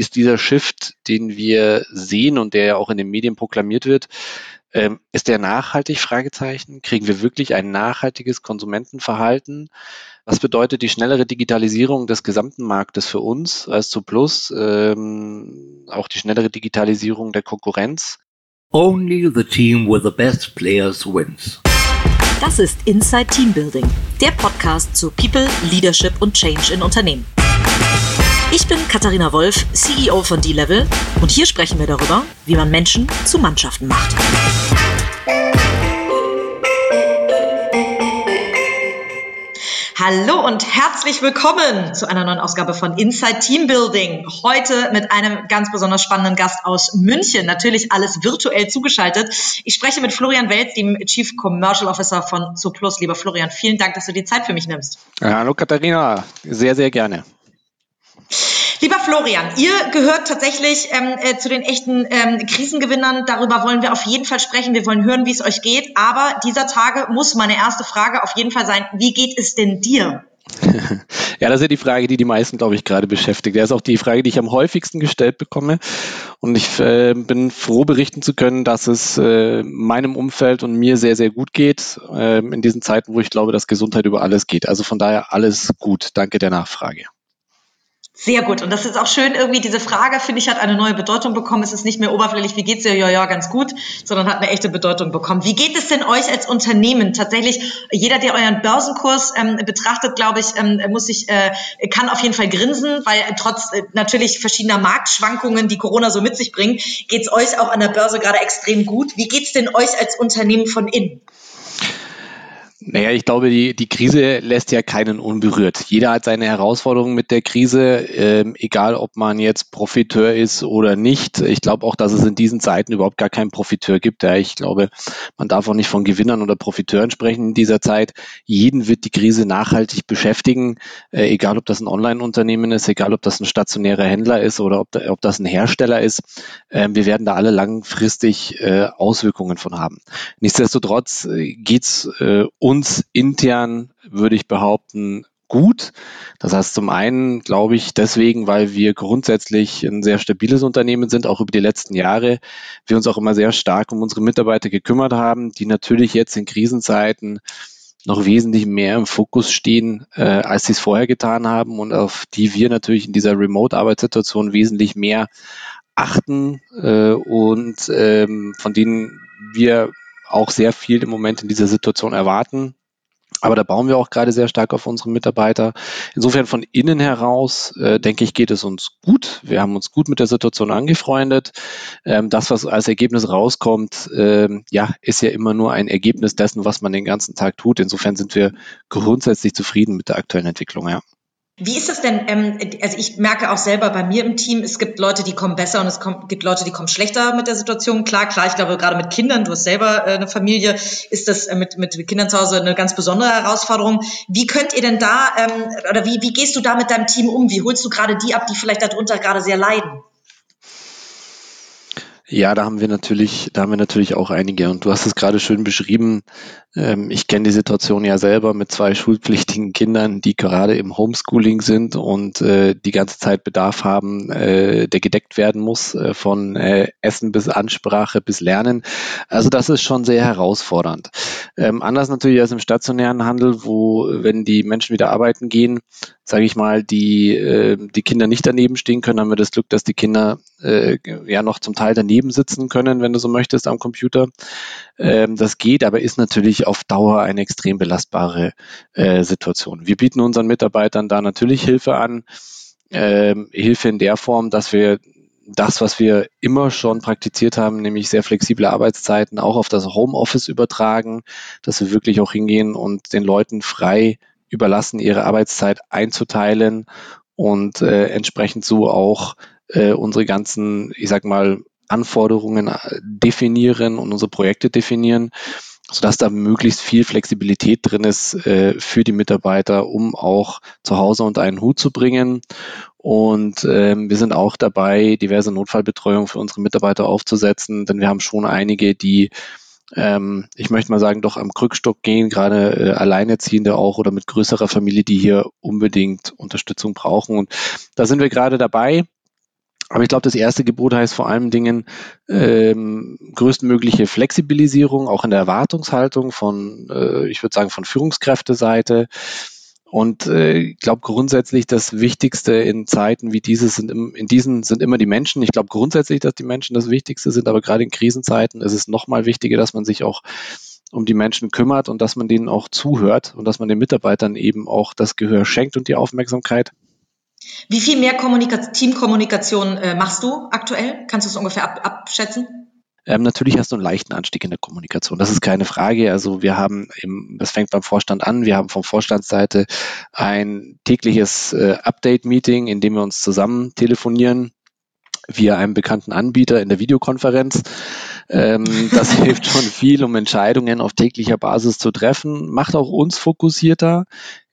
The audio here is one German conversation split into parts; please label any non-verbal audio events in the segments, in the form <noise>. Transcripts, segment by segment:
ist dieser Shift, den wir sehen und der ja auch in den Medien proklamiert wird, ähm, ist der nachhaltig? Fragezeichen. Kriegen wir wirklich ein nachhaltiges Konsumentenverhalten? Was bedeutet die schnellere Digitalisierung des gesamten Marktes für uns als zu Plus? Ähm, auch die schnellere Digitalisierung der Konkurrenz? Only the team with the best players wins. Das ist Inside Team Building, der Podcast zu People, Leadership und Change in Unternehmen. Ich bin Katharina Wolf, CEO von D-Level und hier sprechen wir darüber, wie man Menschen zu Mannschaften macht. Hallo und herzlich willkommen zu einer neuen Ausgabe von Inside Team Building. Heute mit einem ganz besonders spannenden Gast aus München. Natürlich alles virtuell zugeschaltet. Ich spreche mit Florian Welz, dem Chief Commercial Officer von Zuplus. Lieber Florian, vielen Dank, dass du die Zeit für mich nimmst. hallo Katharina, sehr, sehr gerne. Lieber Florian, ihr gehört tatsächlich ähm, äh, zu den echten ähm, Krisengewinnern. Darüber wollen wir auf jeden Fall sprechen. Wir wollen hören, wie es euch geht. Aber dieser Tage muss meine erste Frage auf jeden Fall sein, wie geht es denn dir? <laughs> ja, das ist ja die Frage, die die meisten, glaube ich, gerade beschäftigt. Das ist auch die Frage, die ich am häufigsten gestellt bekomme. Und ich äh, bin froh, berichten zu können, dass es äh, meinem Umfeld und mir sehr, sehr gut geht äh, in diesen Zeiten, wo ich glaube, dass Gesundheit über alles geht. Also von daher alles gut. Danke der Nachfrage. Sehr gut. Und das ist auch schön, irgendwie diese Frage, finde ich, hat eine neue Bedeutung bekommen. Es ist nicht mehr oberflächlich, wie geht's dir? Ja, ja, ganz gut, sondern hat eine echte Bedeutung bekommen. Wie geht es denn euch als Unternehmen? Tatsächlich, jeder, der euren Börsenkurs ähm, betrachtet, glaube ich, ähm, muss sich, äh, kann auf jeden Fall grinsen, weil trotz äh, natürlich verschiedener Marktschwankungen, die Corona so mit sich bringt, geht's euch auch an der Börse gerade extrem gut. Wie geht's denn euch als Unternehmen von innen? Naja, ich glaube, die, die Krise lässt ja keinen unberührt. Jeder hat seine Herausforderungen mit der Krise, ähm, egal ob man jetzt Profiteur ist oder nicht. Ich glaube auch, dass es in diesen Zeiten überhaupt gar keinen Profiteur gibt. Ja, ich glaube, man darf auch nicht von Gewinnern oder Profiteuren sprechen in dieser Zeit. Jeden wird die Krise nachhaltig beschäftigen, äh, egal ob das ein Online-Unternehmen ist, egal ob das ein stationärer Händler ist oder ob, ob das ein Hersteller ist. Äh, wir werden da alle langfristig äh, Auswirkungen von haben. Nichtsdestotrotz äh, geht's äh, intern, würde ich behaupten, gut. Das heißt zum einen, glaube ich, deswegen, weil wir grundsätzlich ein sehr stabiles Unternehmen sind, auch über die letzten Jahre. Wir uns auch immer sehr stark um unsere Mitarbeiter gekümmert haben, die natürlich jetzt in Krisenzeiten noch wesentlich mehr im Fokus stehen, äh, als sie es vorher getan haben und auf die wir natürlich in dieser Remote-Arbeitssituation wesentlich mehr achten äh, und ähm, von denen wir auch sehr viel im Moment in dieser Situation erwarten. Aber da bauen wir auch gerade sehr stark auf unsere Mitarbeiter. Insofern von innen heraus, äh, denke ich, geht es uns gut. Wir haben uns gut mit der Situation angefreundet. Ähm, das, was als Ergebnis rauskommt, ähm, ja, ist ja immer nur ein Ergebnis dessen, was man den ganzen Tag tut. Insofern sind wir grundsätzlich zufrieden mit der aktuellen Entwicklung, ja. Wie ist es denn? Ähm, also ich merke auch selber bei mir im Team, es gibt Leute, die kommen besser und es kommt, gibt Leute, die kommen schlechter mit der Situation. Klar, klar, ich glaube gerade mit Kindern, du hast selber äh, eine Familie, ist das äh, mit, mit Kindern zu Hause eine ganz besondere Herausforderung. Wie könnt ihr denn da, ähm, oder wie, wie gehst du da mit deinem Team um? Wie holst du gerade die ab, die vielleicht darunter gerade sehr leiden? Ja, da haben wir natürlich, da haben wir natürlich auch einige. Und du hast es gerade schön beschrieben. Ähm, ich kenne die Situation ja selber mit zwei schulpflichtigen Kindern, die gerade im Homeschooling sind und äh, die ganze Zeit Bedarf haben, äh, der gedeckt werden muss, äh, von äh, Essen bis Ansprache bis Lernen. Also das ist schon sehr herausfordernd. Ähm, anders natürlich als im stationären Handel, wo, wenn die Menschen wieder arbeiten gehen, sage ich mal, die, äh, die Kinder nicht daneben stehen können, haben wir das Glück, dass die Kinder äh, ja noch zum Teil daneben sitzen können, wenn du so möchtest, am Computer. Ähm, das geht, aber ist natürlich auf Dauer eine extrem belastbare äh, Situation. Wir bieten unseren Mitarbeitern da natürlich Hilfe an. Ähm, Hilfe in der Form, dass wir das, was wir immer schon praktiziert haben, nämlich sehr flexible Arbeitszeiten, auch auf das Homeoffice übertragen, dass wir wirklich auch hingehen und den Leuten frei überlassen, ihre Arbeitszeit einzuteilen und äh, entsprechend so auch äh, unsere ganzen, ich sag mal, Anforderungen äh, definieren und unsere Projekte definieren, sodass da möglichst viel Flexibilität drin ist äh, für die Mitarbeiter, um auch zu Hause unter einen Hut zu bringen. Und ähm, wir sind auch dabei, diverse Notfallbetreuung für unsere Mitarbeiter aufzusetzen, denn wir haben schon einige, die ähm, ich möchte mal sagen, doch am Krückstock gehen, gerade äh, Alleinerziehende auch oder mit größerer Familie, die hier unbedingt Unterstützung brauchen. Und da sind wir gerade dabei. Aber ich glaube, das erste Gebot heißt vor allem Dingen ähm, größtmögliche Flexibilisierung, auch in der Erwartungshaltung von, äh, ich würde sagen, von Führungskräfteseite. Und äh, ich glaube grundsätzlich, das Wichtigste in Zeiten wie diese sind im, in diesen sind immer die Menschen. Ich glaube grundsätzlich, dass die Menschen das Wichtigste sind, aber gerade in Krisenzeiten ist es nochmal wichtiger, dass man sich auch um die Menschen kümmert und dass man denen auch zuhört und dass man den Mitarbeitern eben auch das Gehör schenkt und die Aufmerksamkeit. Wie viel mehr Kommunika Teamkommunikation äh, machst du aktuell? Kannst du es ungefähr ab abschätzen? Ähm, natürlich hast du einen leichten Anstieg in der Kommunikation. Das ist keine Frage. Also wir haben, im, das fängt beim Vorstand an. Wir haben vom Vorstandsseite ein tägliches äh, Update-Meeting, in dem wir uns zusammen telefonieren via einem bekannten Anbieter in der Videokonferenz. Ähm, <laughs> das hilft schon viel, um Entscheidungen auf täglicher Basis zu treffen, macht auch uns fokussierter.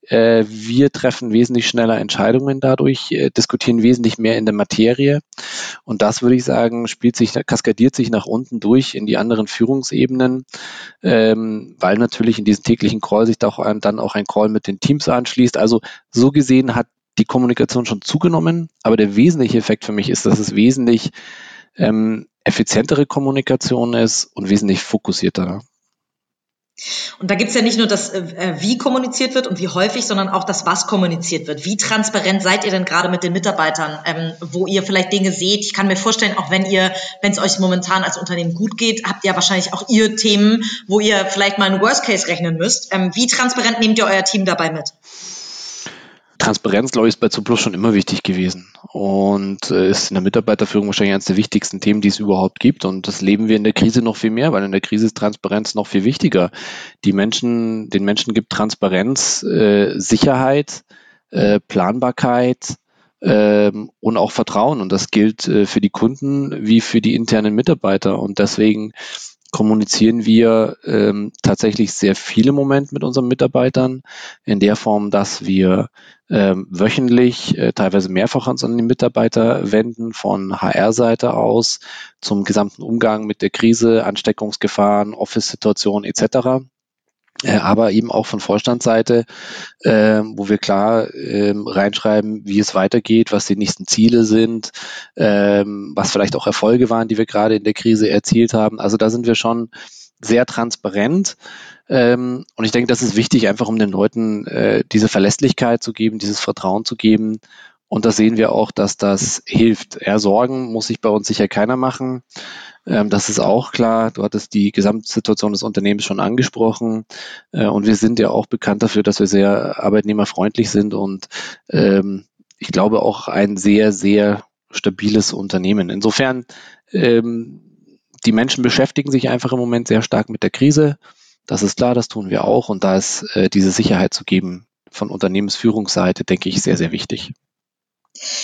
Äh, wir treffen wesentlich schneller Entscheidungen dadurch, äh, diskutieren wesentlich mehr in der Materie. Und das würde ich sagen, spielt sich, kaskadiert sich nach unten durch in die anderen Führungsebenen, ähm, weil natürlich in diesem täglichen Call sich auch ein, dann auch ein Call mit den Teams anschließt. Also so gesehen hat die Kommunikation schon zugenommen, aber der wesentliche Effekt für mich ist, dass es wesentlich ähm, effizientere Kommunikation ist und wesentlich fokussierter. Und da gibt's ja nicht nur das, äh, äh, wie kommuniziert wird und wie häufig, sondern auch das, was kommuniziert wird. Wie transparent seid ihr denn gerade mit den Mitarbeitern, ähm, wo ihr vielleicht Dinge seht? Ich kann mir vorstellen, auch wenn ihr, wenn es euch momentan als Unternehmen gut geht, habt ihr wahrscheinlich auch ihr Themen, wo ihr vielleicht mal einen Worst Case rechnen müsst. Ähm, wie transparent nehmt ihr euer Team dabei mit? Transparenz, glaube ich, ist bei Zuplus schon immer wichtig gewesen und äh, ist in der Mitarbeiterführung wahrscheinlich eines der wichtigsten Themen, die es überhaupt gibt. Und das leben wir in der Krise noch viel mehr, weil in der Krise ist Transparenz noch viel wichtiger. Die Menschen, den Menschen gibt Transparenz, äh, Sicherheit, äh, Planbarkeit, ähm, und auch Vertrauen. Und das gilt äh, für die Kunden wie für die internen Mitarbeiter. Und deswegen kommunizieren wir ähm, tatsächlich sehr viele Momente mit unseren Mitarbeitern in der Form, dass wir ähm, wöchentlich, äh, teilweise mehrfach uns an die Mitarbeiter wenden, von HR-Seite aus zum gesamten Umgang mit der Krise, Ansteckungsgefahren, Office-Situationen etc. Äh, aber eben auch von Vorstandsseite, äh, wo wir klar äh, reinschreiben, wie es weitergeht, was die nächsten Ziele sind, äh, was vielleicht auch Erfolge waren, die wir gerade in der Krise erzielt haben. Also da sind wir schon sehr transparent. Ähm, und ich denke, das ist wichtig, einfach um den Leuten äh, diese Verlässlichkeit zu geben, dieses Vertrauen zu geben. Und da sehen wir auch, dass das hilft. Eher Sorgen muss sich bei uns sicher keiner machen. Ähm, das ist auch klar. Du hattest die Gesamtsituation des Unternehmens schon angesprochen. Äh, und wir sind ja auch bekannt dafür, dass wir sehr arbeitnehmerfreundlich sind und ähm, ich glaube auch ein sehr, sehr stabiles Unternehmen. Insofern, ähm, die Menschen beschäftigen sich einfach im Moment sehr stark mit der Krise. Das ist klar, das tun wir auch. Und da ist äh, diese Sicherheit zu geben von Unternehmensführungsseite, denke ich, sehr, sehr wichtig.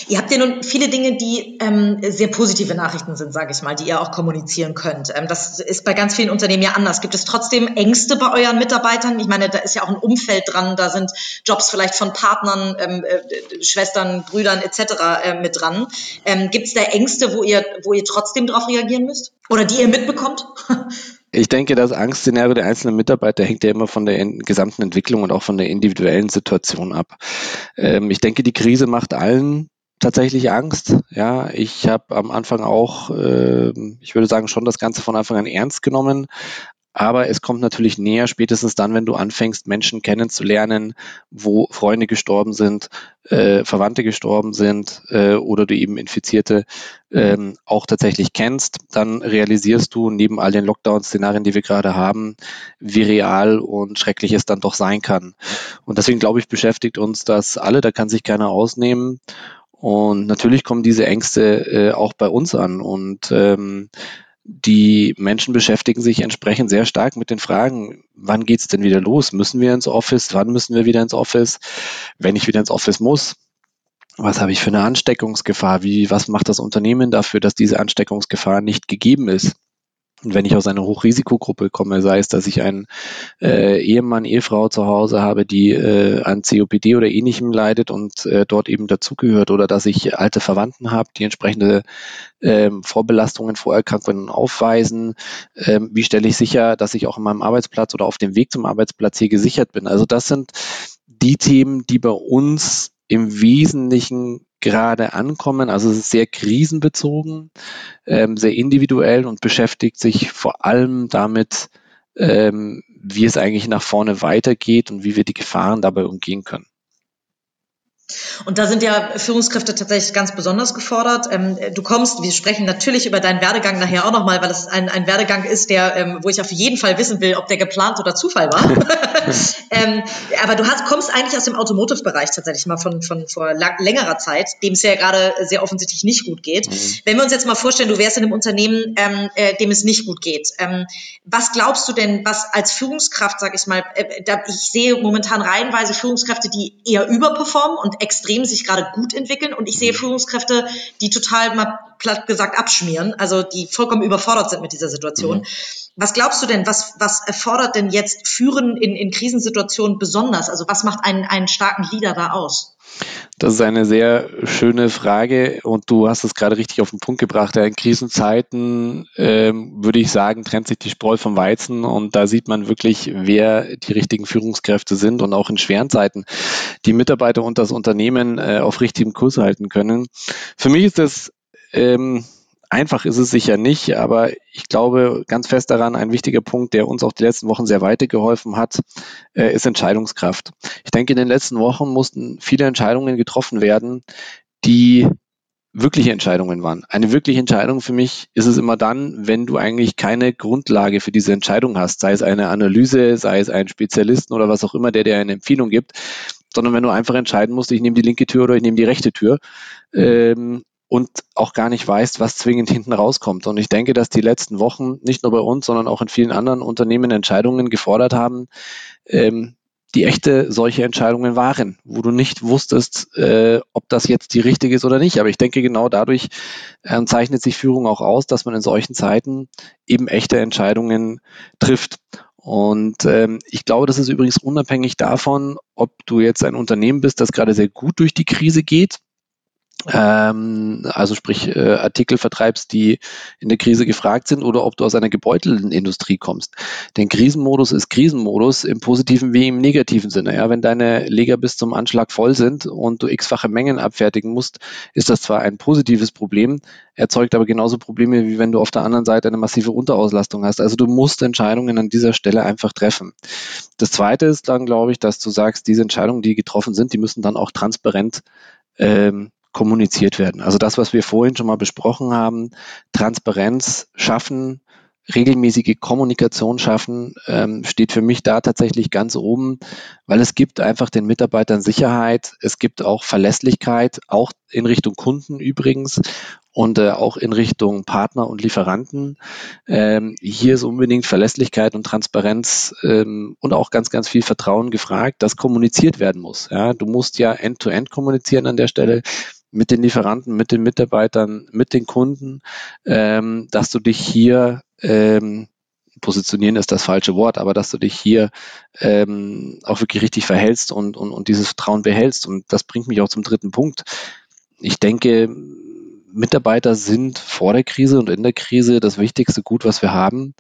Ihr habt ja nun viele Dinge, die ähm, sehr positive Nachrichten sind, sage ich mal, die ihr auch kommunizieren könnt. Ähm, das ist bei ganz vielen Unternehmen ja anders. Gibt es trotzdem Ängste bei euren Mitarbeitern? Ich meine, da ist ja auch ein Umfeld dran, da sind Jobs vielleicht von Partnern, ähm, äh, Schwestern, Brüdern etc. Äh, mit dran. Ähm, Gibt es da Ängste, wo ihr, wo ihr trotzdem darauf reagieren müsst? Oder die ihr mitbekommt? <laughs> Ich denke, das Angstszenario der einzelnen Mitarbeiter hängt ja immer von der gesamten Entwicklung und auch von der individuellen Situation ab. Ähm, ich denke, die Krise macht allen tatsächlich Angst. Ja, ich habe am Anfang auch, äh, ich würde sagen, schon das Ganze von Anfang an ernst genommen. Aber es kommt natürlich näher, spätestens dann, wenn du anfängst, Menschen kennenzulernen, wo Freunde gestorben sind, äh, Verwandte gestorben sind äh, oder du eben Infizierte ähm, auch tatsächlich kennst, dann realisierst du neben all den Lockdown-Szenarien, die wir gerade haben, wie real und schrecklich es dann doch sein kann. Und deswegen glaube ich, beschäftigt uns das alle, da kann sich keiner ausnehmen. Und natürlich kommen diese Ängste äh, auch bei uns an. Und ähm, die Menschen beschäftigen sich entsprechend sehr stark mit den Fragen, wann geht's denn wieder los? Müssen wir ins Office? Wann müssen wir wieder ins Office? Wenn ich wieder ins Office muss, was habe ich für eine Ansteckungsgefahr? Wie, was macht das Unternehmen dafür, dass diese Ansteckungsgefahr nicht gegeben ist? Und wenn ich aus einer Hochrisikogruppe komme, sei es, dass ich einen äh, Ehemann, Ehefrau zu Hause habe, die äh, an COPD oder ähnlichem leidet und äh, dort eben dazugehört, oder dass ich alte Verwandten habe, die entsprechende ähm, Vorbelastungen, Vorerkrankungen aufweisen, ähm, wie stelle ich sicher, dass ich auch an meinem Arbeitsplatz oder auf dem Weg zum Arbeitsplatz hier gesichert bin? Also das sind die Themen, die bei uns im Wesentlichen gerade ankommen. Also sehr krisenbezogen, ähm, sehr individuell und beschäftigt sich vor allem damit, ähm, wie es eigentlich nach vorne weitergeht und wie wir die Gefahren dabei umgehen können. Und da sind ja Führungskräfte tatsächlich ganz besonders gefordert. Ähm, du kommst, wir sprechen natürlich über deinen Werdegang nachher auch nochmal, weil es ein, ein Werdegang ist, der, ähm, wo ich auf jeden Fall wissen will, ob der geplant oder Zufall war. <laughs> ähm, aber du hast, kommst eigentlich aus dem Automotive-Bereich tatsächlich mal von, von vor längerer Zeit, dem es ja gerade sehr offensichtlich nicht gut geht. Mhm. Wenn wir uns jetzt mal vorstellen, du wärst in einem Unternehmen, äh, dem es nicht gut geht. Ähm, was glaubst du denn, was als Führungskraft, sag ich mal, äh, da, ich sehe momentan reihenweise Führungskräfte, die eher überperformen und extrem sich gerade gut entwickeln und ich sehe mhm. Führungskräfte, die total mal platt gesagt abschmieren, also die vollkommen überfordert sind mit dieser Situation. Mhm. Was glaubst du denn, was, was erfordert denn jetzt Führen in, in Krisensituationen besonders? Also was macht einen, einen starken Leader da aus? Das ist eine sehr schöne Frage und du hast es gerade richtig auf den Punkt gebracht. In Krisenzeiten ähm, würde ich sagen, trennt sich die Spreu vom Weizen und da sieht man wirklich, wer die richtigen Führungskräfte sind und auch in schweren Zeiten die Mitarbeiter und das Unternehmen äh, auf richtigem Kurs halten können. Für mich ist das ähm, Einfach ist es sicher nicht, aber ich glaube ganz fest daran, ein wichtiger Punkt, der uns auch die letzten Wochen sehr weitergeholfen hat, äh, ist Entscheidungskraft. Ich denke, in den letzten Wochen mussten viele Entscheidungen getroffen werden, die wirkliche Entscheidungen waren. Eine wirkliche Entscheidung für mich ist es immer dann, wenn du eigentlich keine Grundlage für diese Entscheidung hast, sei es eine Analyse, sei es ein Spezialisten oder was auch immer, der dir eine Empfehlung gibt, sondern wenn du einfach entscheiden musst, ich nehme die linke Tür oder ich nehme die rechte Tür. Ähm, und auch gar nicht weißt, was zwingend hinten rauskommt. Und ich denke, dass die letzten Wochen nicht nur bei uns, sondern auch in vielen anderen Unternehmen Entscheidungen gefordert haben, ähm, die echte solche Entscheidungen waren, wo du nicht wusstest, äh, ob das jetzt die richtige ist oder nicht. Aber ich denke, genau dadurch äh, zeichnet sich Führung auch aus, dass man in solchen Zeiten eben echte Entscheidungen trifft. Und ähm, ich glaube, das ist übrigens unabhängig davon, ob du jetzt ein Unternehmen bist, das gerade sehr gut durch die Krise geht ähm, also sprich äh, Artikel vertreibst, die in der Krise gefragt sind, oder ob du aus einer gebeutelten Industrie kommst. Denn Krisenmodus ist Krisenmodus im positiven wie im negativen Sinne. Ja, wenn deine Leger bis zum Anschlag voll sind und du x-fache Mengen abfertigen musst, ist das zwar ein positives Problem, erzeugt aber genauso Probleme, wie wenn du auf der anderen Seite eine massive Unterauslastung hast. Also du musst Entscheidungen an dieser Stelle einfach treffen. Das zweite ist dann, glaube ich, dass du sagst, diese Entscheidungen, die getroffen sind, die müssen dann auch transparent ähm, kommuniziert werden. Also das, was wir vorhin schon mal besprochen haben, Transparenz schaffen, regelmäßige Kommunikation schaffen, ähm, steht für mich da tatsächlich ganz oben, weil es gibt einfach den Mitarbeitern Sicherheit, es gibt auch Verlässlichkeit, auch in Richtung Kunden übrigens und äh, auch in Richtung Partner und Lieferanten. Ähm, hier ist unbedingt Verlässlichkeit und Transparenz ähm, und auch ganz, ganz viel Vertrauen gefragt, das kommuniziert werden muss. Ja, du musst ja end-to-end -end kommunizieren an der Stelle mit den Lieferanten, mit den Mitarbeitern, mit den Kunden, ähm, dass du dich hier ähm, positionieren ist das falsche Wort, aber dass du dich hier ähm, auch wirklich richtig verhältst und, und, und dieses Vertrauen behältst. Und das bringt mich auch zum dritten Punkt. Ich denke, Mitarbeiter sind vor der Krise und in der Krise das wichtigste Gut, was wir haben.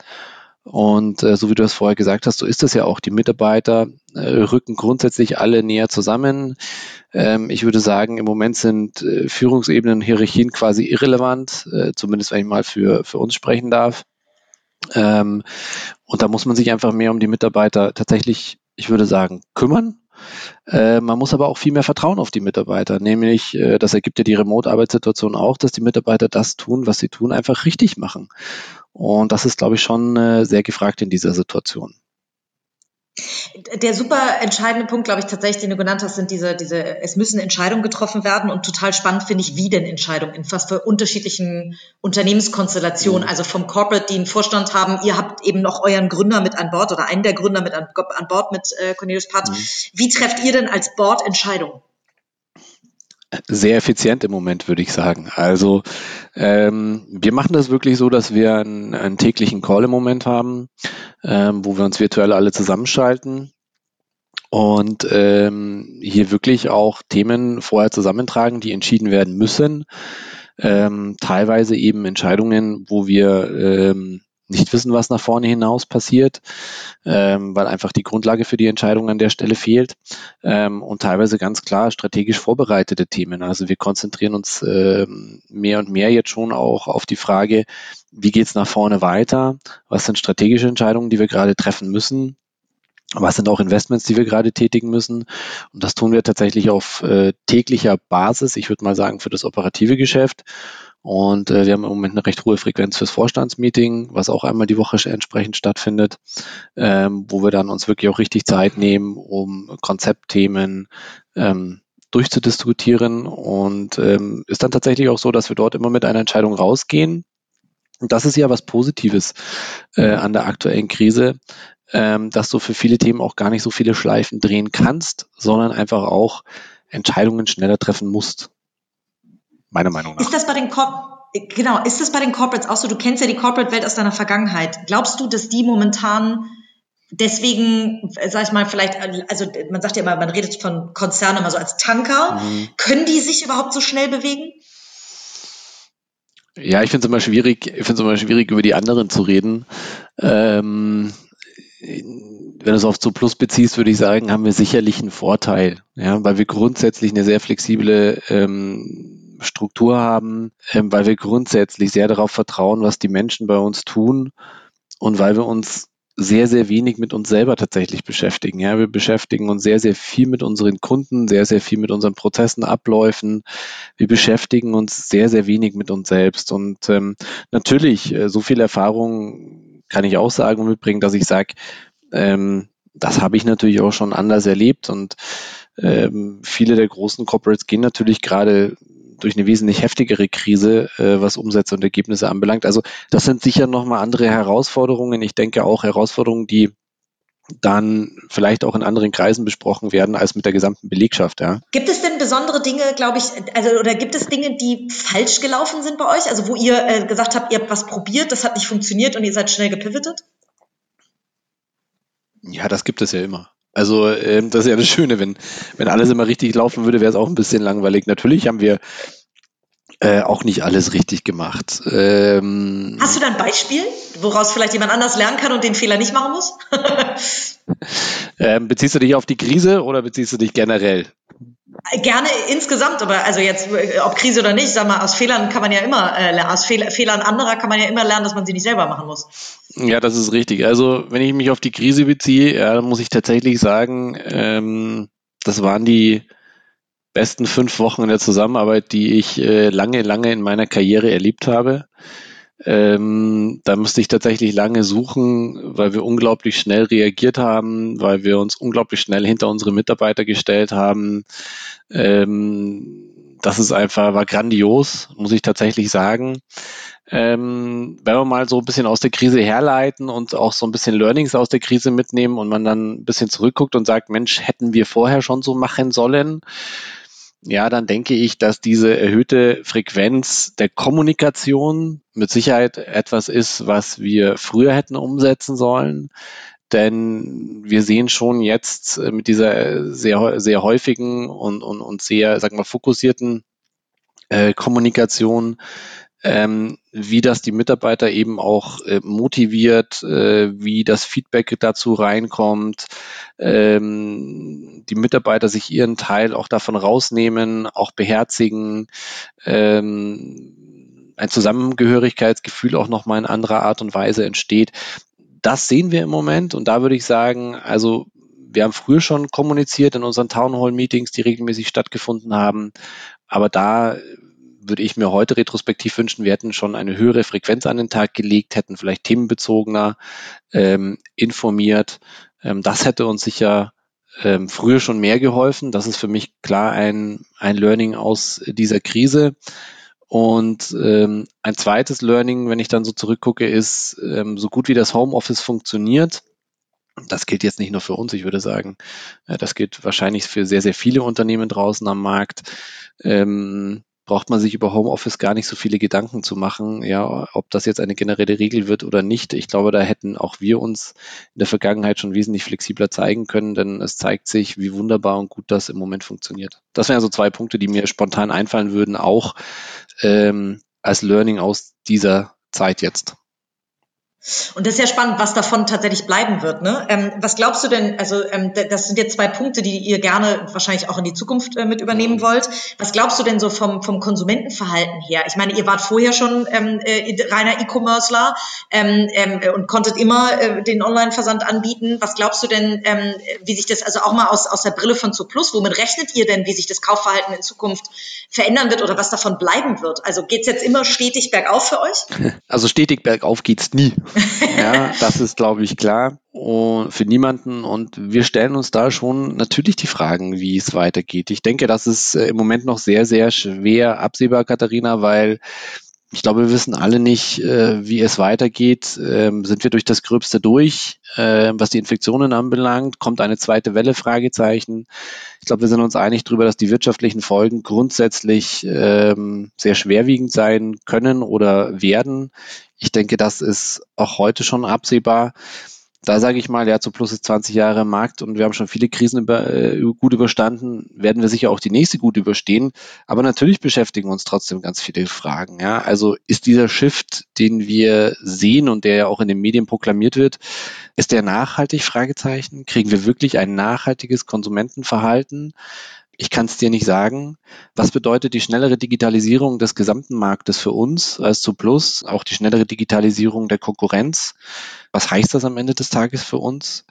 Und äh, so wie du es vorher gesagt hast, so ist es ja auch. Die Mitarbeiter äh, rücken grundsätzlich alle näher zusammen. Ähm, ich würde sagen, im Moment sind äh, Führungsebenen Hierarchien quasi irrelevant, äh, zumindest wenn ich mal für, für uns sprechen darf. Ähm, und da muss man sich einfach mehr um die Mitarbeiter tatsächlich, ich würde sagen, kümmern. Äh, man muss aber auch viel mehr Vertrauen auf die Mitarbeiter, nämlich äh, das ergibt ja die Remote-Arbeitssituation auch, dass die Mitarbeiter das tun, was sie tun, einfach richtig machen. Und das ist, glaube ich, schon äh, sehr gefragt in dieser Situation. Der super entscheidende Punkt, glaube ich, tatsächlich, den du genannt hast, sind diese, diese, es müssen Entscheidungen getroffen werden und total spannend finde ich, wie denn Entscheidungen, in was für unterschiedlichen Unternehmenskonstellationen, mhm. also vom Corporate, die einen Vorstand haben, ihr habt eben noch euren Gründer mit an Bord oder einen der Gründer mit an, an Bord mit äh, Cornelius Part. Mhm. Wie trefft ihr denn als Board Entscheidungen? Sehr effizient im Moment, würde ich sagen. Also ähm, wir machen das wirklich so, dass wir einen, einen täglichen Call im Moment haben, ähm, wo wir uns virtuell alle zusammenschalten und ähm, hier wirklich auch Themen vorher zusammentragen, die entschieden werden müssen. Ähm, teilweise eben Entscheidungen, wo wir ähm, nicht wissen, was nach vorne hinaus passiert, ähm, weil einfach die Grundlage für die Entscheidung an der Stelle fehlt ähm, und teilweise ganz klar strategisch vorbereitete Themen. Also wir konzentrieren uns äh, mehr und mehr jetzt schon auch auf die Frage, wie geht's nach vorne weiter? Was sind strategische Entscheidungen, die wir gerade treffen müssen? Was sind auch Investments, die wir gerade tätigen müssen? Und das tun wir tatsächlich auf äh, täglicher Basis. Ich würde mal sagen, für das operative Geschäft. Und äh, wir haben im Moment eine recht hohe Frequenz fürs Vorstandsmeeting, was auch einmal die Woche entsprechend stattfindet, ähm, wo wir dann uns wirklich auch richtig Zeit nehmen, um Konzeptthemen ähm, durchzudiskutieren. Und ähm, ist dann tatsächlich auch so, dass wir dort immer mit einer Entscheidung rausgehen. Und das ist ja was Positives äh, an der aktuellen Krise, ähm, dass du für viele Themen auch gar nicht so viele Schleifen drehen kannst, sondern einfach auch Entscheidungen schneller treffen musst. Meiner Meinung nach. Ist das bei den Corp Genau, ist das bei den Corporates auch so? Du kennst ja die Corporate-Welt aus deiner Vergangenheit. Glaubst du, dass die momentan deswegen, sag ich mal, vielleicht, also man sagt ja immer, man redet von Konzernen immer so als Tanker. Mhm. Können die sich überhaupt so schnell bewegen? Ja, ich finde es immer schwierig, ich finde es immer schwierig, über die anderen zu reden. Ähm, wenn du es auf zu Plus beziehst, würde ich sagen, haben wir sicherlich einen Vorteil, ja, weil wir grundsätzlich eine sehr flexible ähm, Struktur haben, ähm, weil wir grundsätzlich sehr darauf vertrauen, was die Menschen bei uns tun und weil wir uns sehr, sehr wenig mit uns selber tatsächlich beschäftigen. Ja, wir beschäftigen uns sehr, sehr viel mit unseren Kunden, sehr, sehr viel mit unseren Prozessen, Abläufen. Wir beschäftigen uns sehr, sehr wenig mit uns selbst. Und ähm, natürlich, äh, so viel Erfahrung kann ich auch sagen und mitbringen, dass ich sage, ähm, das habe ich natürlich auch schon anders erlebt und ähm, viele der großen Corporates gehen natürlich gerade durch eine wesentlich heftigere Krise, äh, was Umsätze und Ergebnisse anbelangt. Also das sind sicher nochmal andere Herausforderungen. Ich denke auch Herausforderungen, die dann vielleicht auch in anderen Kreisen besprochen werden als mit der gesamten Belegschaft. Ja. Gibt es denn besondere Dinge, glaube ich, also oder gibt es Dinge, die falsch gelaufen sind bei euch? Also wo ihr äh, gesagt habt, ihr habt was probiert, das hat nicht funktioniert und ihr seid schnell gepivotet? Ja, das gibt es ja immer. Also ähm, das ist ja das Schöne, wenn, wenn alles immer richtig laufen würde, wäre es auch ein bisschen langweilig. Natürlich haben wir äh, auch nicht alles richtig gemacht. Ähm, Hast du da ein Beispiel, woraus vielleicht jemand anders lernen kann und den Fehler nicht machen muss? <laughs> ähm, beziehst du dich auf die Krise oder beziehst du dich generell? Gerne insgesamt, aber also jetzt, äh, ob Krise oder nicht, sag mal, aus Fehlern kann man ja immer äh, aus Fehl Fehlern anderer kann man ja immer lernen, dass man sie nicht selber machen muss. Ja, das ist richtig. Also wenn ich mich auf die Krise beziehe, ja, dann muss ich tatsächlich sagen, ähm, das waren die besten fünf Wochen in der Zusammenarbeit, die ich äh, lange, lange in meiner Karriere erlebt habe. Ähm, da musste ich tatsächlich lange suchen, weil wir unglaublich schnell reagiert haben, weil wir uns unglaublich schnell hinter unsere Mitarbeiter gestellt haben. Ähm, das ist einfach, war grandios, muss ich tatsächlich sagen. Ähm, wenn wir mal so ein bisschen aus der Krise herleiten und auch so ein bisschen Learnings aus der Krise mitnehmen und man dann ein bisschen zurückguckt und sagt, Mensch, hätten wir vorher schon so machen sollen, ja, dann denke ich, dass diese erhöhte Frequenz der Kommunikation mit Sicherheit etwas ist, was wir früher hätten umsetzen sollen. Denn wir sehen schon jetzt äh, mit dieser sehr, sehr häufigen und, und, und sehr, sagen wir, fokussierten äh, Kommunikation, ähm, wie das die Mitarbeiter eben auch äh, motiviert, äh, wie das Feedback dazu reinkommt, ähm, die Mitarbeiter sich ihren Teil auch davon rausnehmen, auch beherzigen, ähm, ein Zusammengehörigkeitsgefühl auch nochmal in anderer Art und Weise entsteht. Das sehen wir im Moment und da würde ich sagen, also wir haben früher schon kommuniziert in unseren Town Hall Meetings, die regelmäßig stattgefunden haben, aber da würde ich mir heute retrospektiv wünschen, wir hätten schon eine höhere Frequenz an den Tag gelegt, hätten vielleicht themenbezogener ähm, informiert. Ähm, das hätte uns sicher ähm, früher schon mehr geholfen. Das ist für mich klar ein, ein Learning aus dieser Krise. Und ähm, ein zweites Learning, wenn ich dann so zurückgucke, ist, ähm, so gut wie das Homeoffice funktioniert, das gilt jetzt nicht nur für uns, ich würde sagen, äh, das gilt wahrscheinlich für sehr, sehr viele Unternehmen draußen am Markt. Ähm, braucht man sich über Homeoffice gar nicht so viele Gedanken zu machen, ja, ob das jetzt eine generelle Regel wird oder nicht. Ich glaube, da hätten auch wir uns in der Vergangenheit schon wesentlich flexibler zeigen können, denn es zeigt sich, wie wunderbar und gut das im Moment funktioniert. Das wären so zwei Punkte, die mir spontan einfallen würden, auch ähm, als Learning aus dieser Zeit jetzt. Und das ist ja spannend, was davon tatsächlich bleiben wird. Ne? Ähm, was glaubst du denn, also ähm, das sind jetzt zwei Punkte, die ihr gerne wahrscheinlich auch in die Zukunft äh, mit übernehmen wollt. Was glaubst du denn so vom, vom Konsumentenverhalten her? Ich meine, ihr wart vorher schon ähm, äh, reiner E-Commercer ähm, ähm, und konntet immer äh, den Online-Versand anbieten. Was glaubst du denn, ähm, wie sich das also auch mal aus, aus der Brille von Zuplus, womit rechnet ihr denn, wie sich das Kaufverhalten in Zukunft verändern wird oder was davon bleiben wird? Also geht's jetzt immer stetig bergauf für euch? <laughs> Also stetig bergauf geht's nie. Ja, das ist, glaube ich, klar für niemanden. Und wir stellen uns da schon natürlich die Fragen, wie es weitergeht. Ich denke, das ist äh, im Moment noch sehr, sehr schwer absehbar, Katharina, weil ich glaube, wir wissen alle nicht, äh, wie es weitergeht. Ähm, sind wir durch das Gröbste durch, äh, was die Infektionen anbelangt? Kommt eine zweite Welle? Fragezeichen. Ich glaube, wir sind uns einig darüber, dass die wirtschaftlichen Folgen grundsätzlich ähm, sehr schwerwiegend sein können oder werden. Ich denke, das ist auch heute schon absehbar da sage ich mal, ja, zu plus ist 20 Jahre im Markt und wir haben schon viele Krisen über, äh, gut überstanden, werden wir sicher auch die nächste gut überstehen. Aber natürlich beschäftigen uns trotzdem ganz viele Fragen. Ja? Also ist dieser Shift, den wir sehen und der ja auch in den Medien proklamiert wird, ist der nachhaltig? Fragezeichen. Kriegen wir wirklich ein nachhaltiges Konsumentenverhalten? Ich kann es dir nicht sagen. Was bedeutet die schnellere Digitalisierung des gesamten Marktes für uns als zu Plus, auch die schnellere Digitalisierung der Konkurrenz? Was heißt das am Ende des Tages für uns?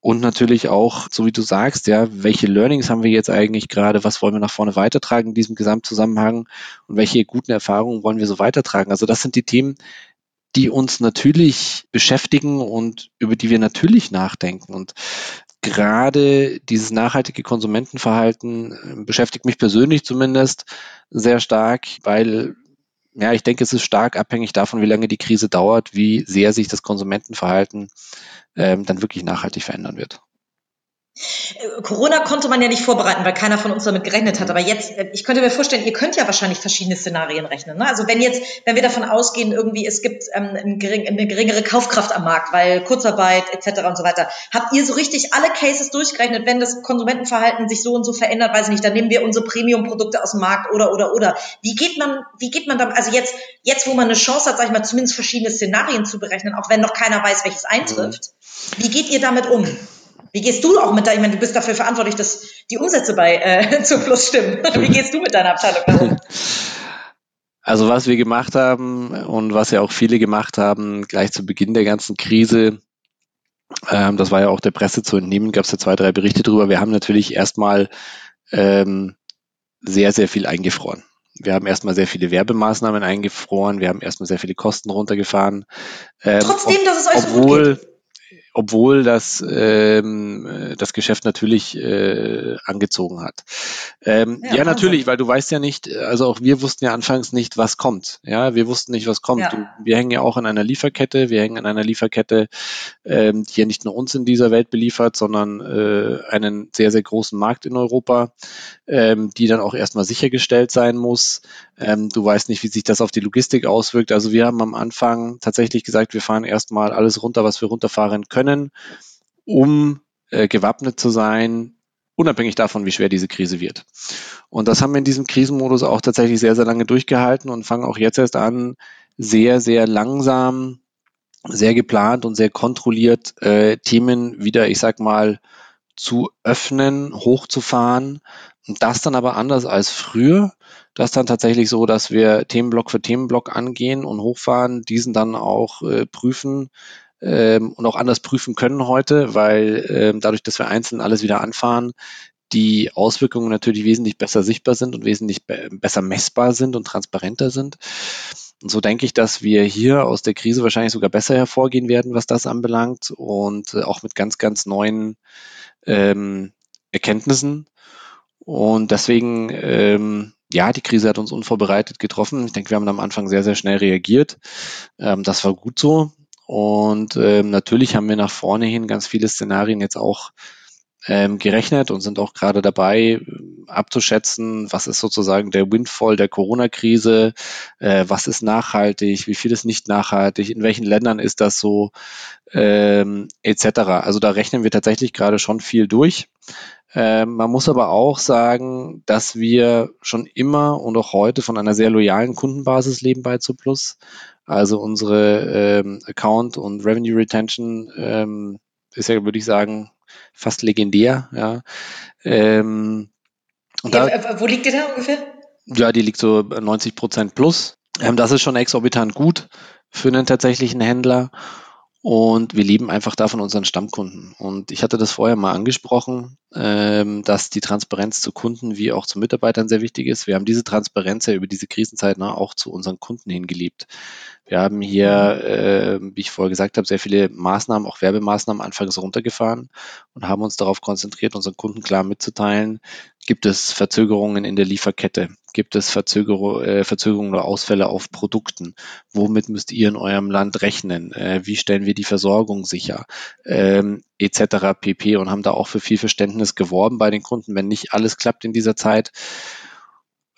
Und natürlich auch, so wie du sagst, ja, welche Learnings haben wir jetzt eigentlich gerade? Was wollen wir nach vorne weitertragen in diesem Gesamtzusammenhang? Und welche guten Erfahrungen wollen wir so weitertragen? Also das sind die Themen, die uns natürlich beschäftigen und über die wir natürlich nachdenken. Und gerade dieses nachhaltige Konsumentenverhalten äh, beschäftigt mich persönlich zumindest sehr stark, weil ja, ich denke, es ist stark abhängig davon, wie lange die Krise dauert, wie sehr sich das Konsumentenverhalten ähm, dann wirklich nachhaltig verändern wird. Corona konnte man ja nicht vorbereiten, weil keiner von uns damit gerechnet hat. Aber jetzt, äh, ich könnte mir vorstellen, ihr könnt ja wahrscheinlich verschiedene Szenarien rechnen. Ne? Also wenn jetzt, wenn wir davon ausgehen, irgendwie es gibt ähm, eine geringere Kaufkraft am Markt, weil Kurzarbeit etc. und so weiter, habt ihr so richtig alle Cases durchgerechnet, wenn das Konsumentenverhalten sich so und so verändert, weiß ich nicht, dann nehmen wir unsere Premium-Produkte aus dem Markt oder oder oder. Wie geht man, wie geht man da, also jetzt, jetzt wo man eine Chance hat, sag ich mal, zumindest verschiedene Szenarien zu berechnen, auch wenn noch keiner weiß, welches eintrifft, mhm. wie geht ihr damit um? Wie gehst du auch mit deinem, ich meine, du bist dafür verantwortlich, dass die Umsätze bei äh, <laughs> zu Plus stimmen. <laughs> Wie gehst du mit deiner Abteilung <laughs> darum? Also was wir gemacht haben und was ja auch viele gemacht haben, gleich zu Beginn der ganzen Krise, ähm, das war ja auch der Presse zu entnehmen, gab es ja zwei, drei Berichte drüber. Wir haben natürlich erstmal ähm, sehr, sehr viel eingefroren. Wir haben erstmal sehr viele Werbemaßnahmen eingefroren, wir haben erstmal sehr viele Kosten runtergefahren. Ähm, Trotzdem, ob, dass es euch so gut geht obwohl das, ähm, das Geschäft natürlich äh, angezogen hat. Ähm, ja, ja natürlich, weil du weißt ja nicht, also auch wir wussten ja anfangs nicht, was kommt. Ja, wir wussten nicht, was kommt. Ja. Wir hängen ja auch an einer Lieferkette. Wir hängen an einer Lieferkette, ähm, die ja nicht nur uns in dieser Welt beliefert, sondern äh, einen sehr, sehr großen Markt in Europa, ähm, die dann auch erstmal sichergestellt sein muss. Ähm, du weißt nicht, wie sich das auf die Logistik auswirkt. Also wir haben am Anfang tatsächlich gesagt, wir fahren erstmal alles runter, was wir runterfahren können, um äh, gewappnet zu sein, unabhängig davon, wie schwer diese Krise wird. Und das haben wir in diesem Krisenmodus auch tatsächlich sehr, sehr lange durchgehalten und fangen auch jetzt erst an, sehr, sehr langsam, sehr geplant und sehr kontrolliert äh, Themen wieder, ich sag mal, zu öffnen, hochzufahren. Und das dann aber anders als früher. Das dann tatsächlich so, dass wir Themenblock für Themenblock angehen und hochfahren, diesen dann auch äh, prüfen ähm, und auch anders prüfen können heute, weil ähm, dadurch, dass wir einzeln alles wieder anfahren, die Auswirkungen natürlich wesentlich besser sichtbar sind und wesentlich be besser messbar sind und transparenter sind. Und so denke ich, dass wir hier aus der Krise wahrscheinlich sogar besser hervorgehen werden, was das anbelangt und äh, auch mit ganz, ganz neuen ähm, Erkenntnissen. Und deswegen, ähm, ja, die Krise hat uns unvorbereitet getroffen. Ich denke, wir haben am Anfang sehr, sehr schnell reagiert. Ähm, das war gut so. Und ähm, natürlich haben wir nach vorne hin ganz viele Szenarien jetzt auch ähm, gerechnet und sind auch gerade dabei abzuschätzen, was ist sozusagen der Windfall der Corona-Krise, äh, was ist nachhaltig, wie viel ist nicht nachhaltig, in welchen Ländern ist das so, ähm, etc. Also da rechnen wir tatsächlich gerade schon viel durch. Äh, man muss aber auch sagen, dass wir schon immer und auch heute von einer sehr loyalen Kundenbasis leben bei Zuplus. Also unsere ähm, Account und Revenue Retention ähm, ist ja, würde ich sagen, fast legendär. Ja. Ähm, ja, wo liegt die da ungefähr? Ja, die liegt so 90 Prozent plus. Ähm, das ist schon exorbitant gut für einen tatsächlichen Händler. Und wir leben einfach da von unseren Stammkunden. Und ich hatte das vorher mal angesprochen, ähm, dass die Transparenz zu Kunden wie auch zu Mitarbeitern sehr wichtig ist. Wir haben diese Transparenz ja über diese Krisenzeit ne, auch zu unseren Kunden hingelebt. Wir haben hier, äh, wie ich vorher gesagt habe, sehr viele Maßnahmen, auch Werbemaßnahmen anfangs runtergefahren und haben uns darauf konzentriert, unseren Kunden klar mitzuteilen, gibt es Verzögerungen in der Lieferkette, gibt es Verzögerung, äh, Verzögerungen oder Ausfälle auf Produkten, womit müsst ihr in eurem Land rechnen, äh, wie stellen wir die Versorgung sicher, ähm, etc. pp. und haben da auch für viel Verständnis geworben bei den Kunden, wenn nicht alles klappt in dieser Zeit.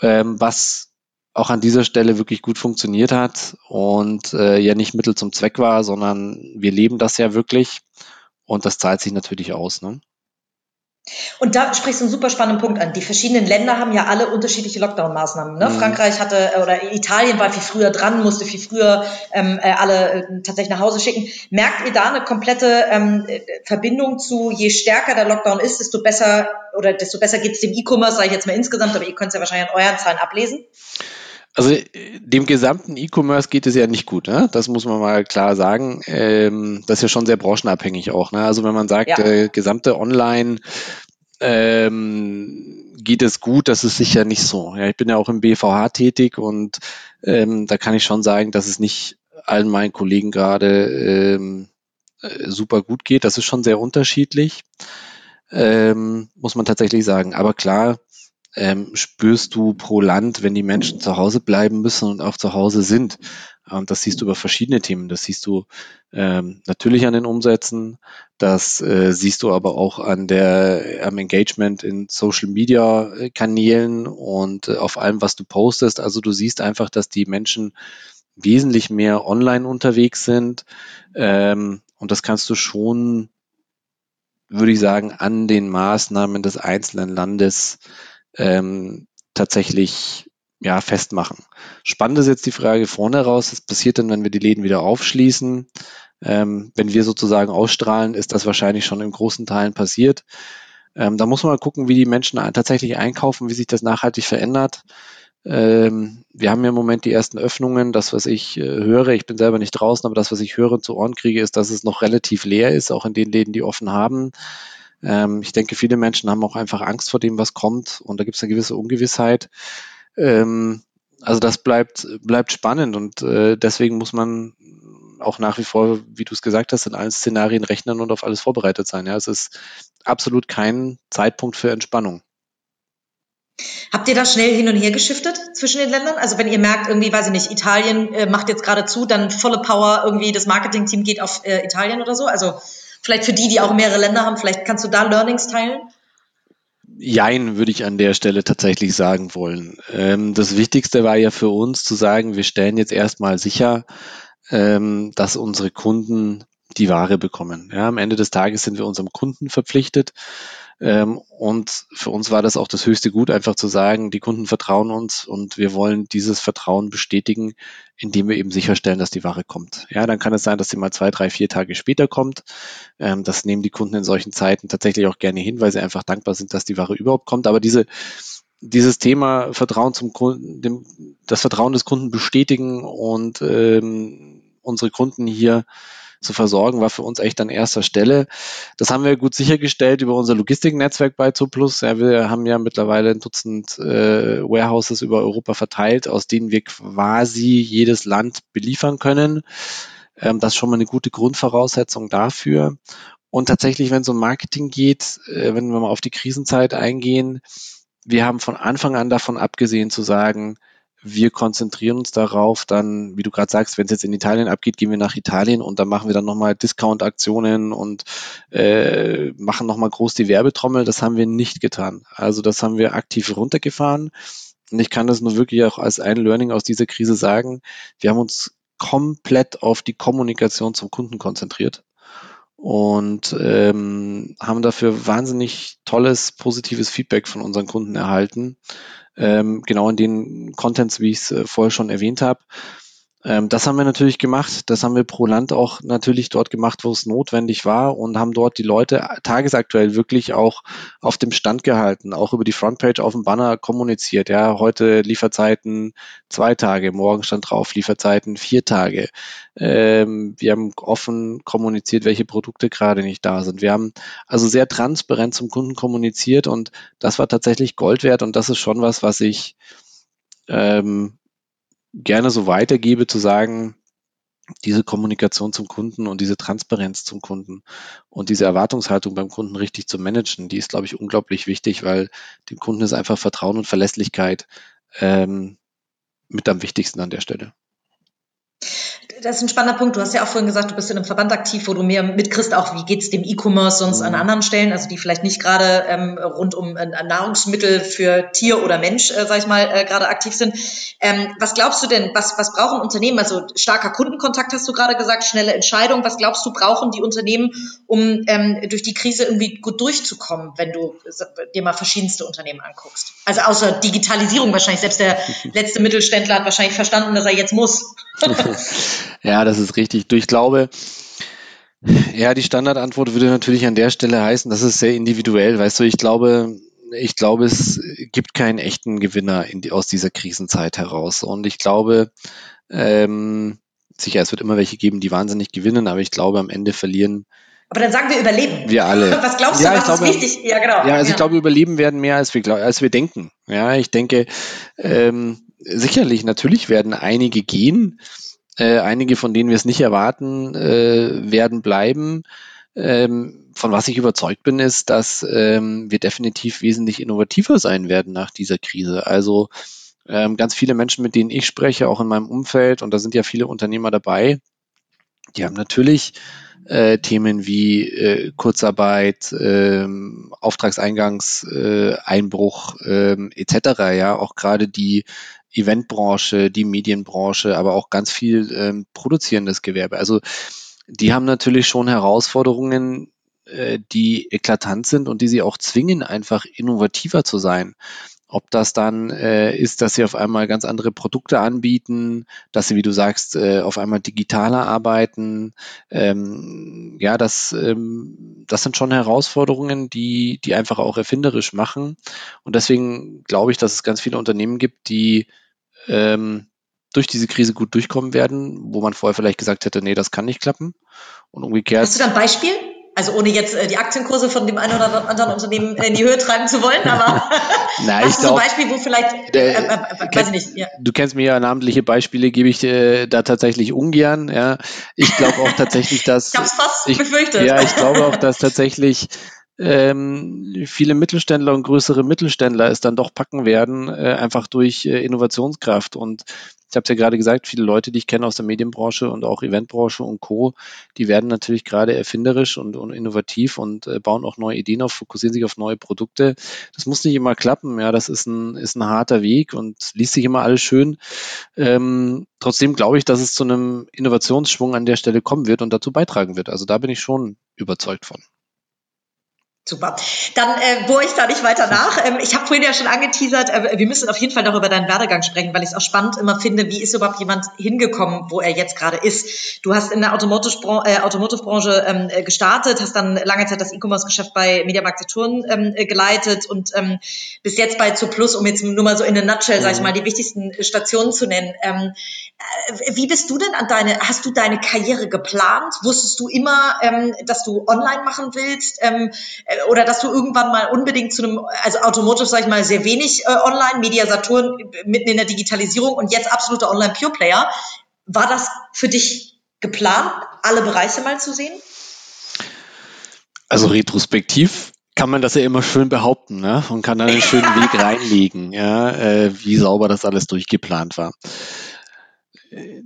Ähm, was auch an dieser Stelle wirklich gut funktioniert hat und äh, ja nicht Mittel zum Zweck war, sondern wir leben das ja wirklich und das zahlt sich natürlich aus. Ne? Und da sprichst du einen super spannenden Punkt an. Die verschiedenen Länder haben ja alle unterschiedliche Lockdown-Maßnahmen. Ne? Mhm. Frankreich hatte oder Italien war viel früher dran, musste viel früher ähm, äh, alle äh, tatsächlich nach Hause schicken. Merkt ihr da eine komplette ähm, Verbindung zu, je stärker der Lockdown ist, desto besser oder desto besser geht es dem E-Commerce, sage ich jetzt mal insgesamt, aber ihr könnt es ja wahrscheinlich an euren Zahlen ablesen? Also dem gesamten E-Commerce geht es ja nicht gut, ne? das muss man mal klar sagen. Ähm, das ist ja schon sehr branchenabhängig auch. Ne? Also wenn man sagt, ja. äh, gesamte Online ähm, geht es gut, das ist sicher nicht so. Ja, ich bin ja auch im BVH tätig und ähm, da kann ich schon sagen, dass es nicht allen meinen Kollegen gerade ähm, äh, super gut geht. Das ist schon sehr unterschiedlich, ähm, muss man tatsächlich sagen. Aber klar, ähm, spürst du pro Land, wenn die Menschen zu Hause bleiben müssen und auch zu Hause sind. Und das siehst du über verschiedene Themen. Das siehst du ähm, natürlich an den Umsätzen, das äh, siehst du aber auch an der am Engagement in Social Media äh, Kanälen und äh, auf allem, was du postest. Also du siehst einfach, dass die Menschen wesentlich mehr online unterwegs sind. Ähm, und das kannst du schon, würde ich sagen, an den Maßnahmen des einzelnen Landes ähm, tatsächlich ja, festmachen. Spannend ist jetzt die Frage vorne raus, was passiert denn, wenn wir die Läden wieder aufschließen? Ähm, wenn wir sozusagen ausstrahlen, ist das wahrscheinlich schon in großen Teilen passiert. Ähm, da muss man mal gucken, wie die Menschen tatsächlich einkaufen, wie sich das nachhaltig verändert. Ähm, wir haben ja im Moment die ersten Öffnungen. Das, was ich äh, höre, ich bin selber nicht draußen, aber das, was ich höre und zu Ohren kriege, ist, dass es noch relativ leer ist, auch in den Läden, die offen haben. Ähm, ich denke, viele Menschen haben auch einfach Angst vor dem, was kommt und da gibt es eine gewisse Ungewissheit. Ähm, also das bleibt, bleibt spannend und äh, deswegen muss man auch nach wie vor, wie du es gesagt hast, in allen Szenarien rechnen und auf alles vorbereitet sein. Ja, es ist absolut kein Zeitpunkt für Entspannung. Habt ihr da schnell hin und her geschiftet zwischen den Ländern? Also wenn ihr merkt, irgendwie, weiß ich nicht, Italien äh, macht jetzt gerade zu, dann volle Power, irgendwie das Marketing-Team geht auf äh, Italien oder so? Also Vielleicht für die, die auch mehrere Länder haben, vielleicht kannst du da Learnings teilen? Jein, würde ich an der Stelle tatsächlich sagen wollen. Ähm, das Wichtigste war ja für uns zu sagen, wir stellen jetzt erstmal sicher, ähm, dass unsere Kunden die Ware bekommen. Ja, am Ende des Tages sind wir unserem Kunden verpflichtet. Ähm, und für uns war das auch das höchste Gut, einfach zu sagen, die Kunden vertrauen uns und wir wollen dieses Vertrauen bestätigen, indem wir eben sicherstellen, dass die Ware kommt. Ja, dann kann es sein, dass sie mal zwei, drei, vier Tage später kommt. Ähm, das nehmen die Kunden in solchen Zeiten tatsächlich auch gerne hin, weil sie einfach dankbar sind, dass die Ware überhaupt kommt. Aber diese dieses Thema Vertrauen zum Kunden, dem, das Vertrauen des Kunden bestätigen und ähm, unsere Kunden hier zu versorgen, war für uns echt an erster Stelle. Das haben wir gut sichergestellt über unser Logistiknetzwerk bei Zooplus. Ja, wir haben ja mittlerweile ein Dutzend äh, Warehouses über Europa verteilt, aus denen wir quasi jedes Land beliefern können. Ähm, das ist schon mal eine gute Grundvoraussetzung dafür. Und tatsächlich, wenn es um Marketing geht, äh, wenn wir mal auf die Krisenzeit eingehen, wir haben von Anfang an davon abgesehen zu sagen, wir konzentrieren uns darauf, dann, wie du gerade sagst, wenn es jetzt in Italien abgeht, gehen wir nach Italien und dann machen wir dann nochmal Discount-Aktionen und äh, machen nochmal groß die Werbetrommel. Das haben wir nicht getan. Also das haben wir aktiv runtergefahren. Und ich kann das nur wirklich auch als ein Learning aus dieser Krise sagen. Wir haben uns komplett auf die Kommunikation zum Kunden konzentriert und ähm, haben dafür wahnsinnig tolles, positives Feedback von unseren Kunden erhalten. Ähm, genau in den Contents, wie ich es äh, vorher schon erwähnt habe. Ähm, das haben wir natürlich gemacht. Das haben wir pro Land auch natürlich dort gemacht, wo es notwendig war und haben dort die Leute tagesaktuell wirklich auch auf dem Stand gehalten, auch über die Frontpage auf dem Banner kommuniziert. Ja, heute Lieferzeiten zwei Tage, morgen stand drauf Lieferzeiten vier Tage. Ähm, wir haben offen kommuniziert, welche Produkte gerade nicht da sind. Wir haben also sehr transparent zum Kunden kommuniziert und das war tatsächlich Gold wert und das ist schon was, was ich ähm, gerne so weitergebe, zu sagen, diese Kommunikation zum Kunden und diese Transparenz zum Kunden und diese Erwartungshaltung beim Kunden richtig zu managen, die ist, glaube ich, unglaublich wichtig, weil dem Kunden ist einfach Vertrauen und Verlässlichkeit ähm, mit am wichtigsten an der Stelle das ist ein spannender Punkt. Du hast ja auch vorhin gesagt, du bist in einem Verband aktiv, wo du mehr mitkriegst, auch wie geht's dem E-Commerce sonst mhm. an anderen Stellen, also die vielleicht nicht gerade ähm, rund um äh, Nahrungsmittel für Tier oder Mensch, äh, sag ich mal, äh, gerade aktiv sind. Ähm, was glaubst du denn, was, was brauchen Unternehmen? Also starker Kundenkontakt hast du gerade gesagt, schnelle Entscheidung. Was glaubst du, brauchen die Unternehmen, um ähm, durch die Krise irgendwie gut durchzukommen, wenn du dir mal verschiedenste Unternehmen anguckst? Also außer Digitalisierung wahrscheinlich. Selbst der <laughs> letzte Mittelständler hat wahrscheinlich verstanden, dass er jetzt muss. <laughs> Ja, das ist richtig. Du, ich glaube, ja, die Standardantwort würde natürlich an der Stelle heißen, das ist sehr individuell. Weißt du, ich glaube, ich glaube, es gibt keinen echten Gewinner die, aus dieser Krisenzeit heraus. Und ich glaube, ähm, sicher, es wird immer welche geben, die wahnsinnig gewinnen, aber ich glaube, am Ende verlieren aber dann sagen wir überleben. Wir alle. <laughs> Was glaubst du, ja, was glaube, ist wichtig? Ja, genau. Ja, also ja. ich glaube, überleben werden mehr, als wir, als wir denken. Ja, ich denke, ähm, sicherlich, natürlich werden einige gehen. Äh, einige, von denen wir es nicht erwarten, äh, werden bleiben. Ähm, von was ich überzeugt bin, ist, dass ähm, wir definitiv wesentlich innovativer sein werden nach dieser Krise. Also ähm, ganz viele Menschen, mit denen ich spreche, auch in meinem Umfeld, und da sind ja viele Unternehmer dabei, die haben natürlich äh, Themen wie äh, Kurzarbeit, ähm, Auftragseingangseinbruch äh, etc. Ja, auch gerade die Eventbranche, die Medienbranche, aber auch ganz viel ähm, produzierendes Gewerbe. Also die haben natürlich schon Herausforderungen, äh, die eklatant sind und die sie auch zwingen, einfach innovativer zu sein. Ob das dann äh, ist, dass sie auf einmal ganz andere Produkte anbieten, dass sie, wie du sagst, äh, auf einmal digitaler arbeiten. Ähm, ja, das, ähm, das sind schon Herausforderungen, die, die einfach auch erfinderisch machen. Und deswegen glaube ich, dass es ganz viele Unternehmen gibt, die ähm, durch diese Krise gut durchkommen werden, wo man vorher vielleicht gesagt hätte, nee, das kann nicht klappen. Und umgekehrt. Hast du da ein Beispiel? Also ohne jetzt äh, die Aktienkurse von dem einen oder anderen Unternehmen in die Höhe treiben zu wollen, aber <laughs> <laughs> Nein, hast du glaub, ein Beispiel, wo vielleicht, äh, äh, äh, weiß ich nicht. Ja. Du kennst mir ja namentliche Beispiele, gebe ich äh, da tatsächlich ungern. Ja, ich glaube auch tatsächlich, <laughs> dass ich habe es fast ich, befürchtet. Ja, ich glaube auch, dass tatsächlich ähm, viele Mittelständler und größere Mittelständler es dann doch packen werden, äh, einfach durch äh, Innovationskraft. Und ich habe es ja gerade gesagt, viele Leute, die ich kenne aus der Medienbranche und auch Eventbranche und Co., die werden natürlich gerade erfinderisch und, und innovativ und äh, bauen auch neue Ideen auf, fokussieren sich auf neue Produkte. Das muss nicht immer klappen, ja, das ist ein, ist ein harter Weg und liest sich immer alles schön. Ähm, trotzdem glaube ich, dass es zu einem Innovationsschwung an der Stelle kommen wird und dazu beitragen wird. Also da bin ich schon überzeugt von. Super. Dann äh, bohre ich da nicht weiter nach. Ähm, ich habe vorhin ja schon angeteasert, äh, wir müssen auf jeden Fall noch über deinen Werdegang sprechen, weil ich es auch spannend immer finde, wie ist überhaupt jemand hingekommen, wo er jetzt gerade ist. Du hast in der Automotive-Branche äh, Automotive ähm, äh, gestartet, hast dann lange Zeit das E-Commerce-Geschäft bei Mediamarkt Saturn ähm, äh, geleitet und ähm, bis jetzt bei Zuplus, um jetzt nur mal so in a nutshell, sag ich mhm. mal, die wichtigsten Stationen zu nennen. Ähm, äh, wie bist du denn an deine, hast du deine Karriere geplant? Wusstest du immer, ähm, dass du online machen willst? Ähm, äh, oder dass du irgendwann mal unbedingt zu einem, also Automotive, sag ich mal, sehr wenig äh, online, Media Saturn mitten in der Digitalisierung und jetzt absoluter Online Pure Player. War das für dich geplant, alle Bereiche mal zu sehen? Also retrospektiv kann man das ja immer schön behaupten ne? und kann dann einen schönen Weg <laughs> reinlegen, ja, äh, wie sauber das alles durchgeplant war.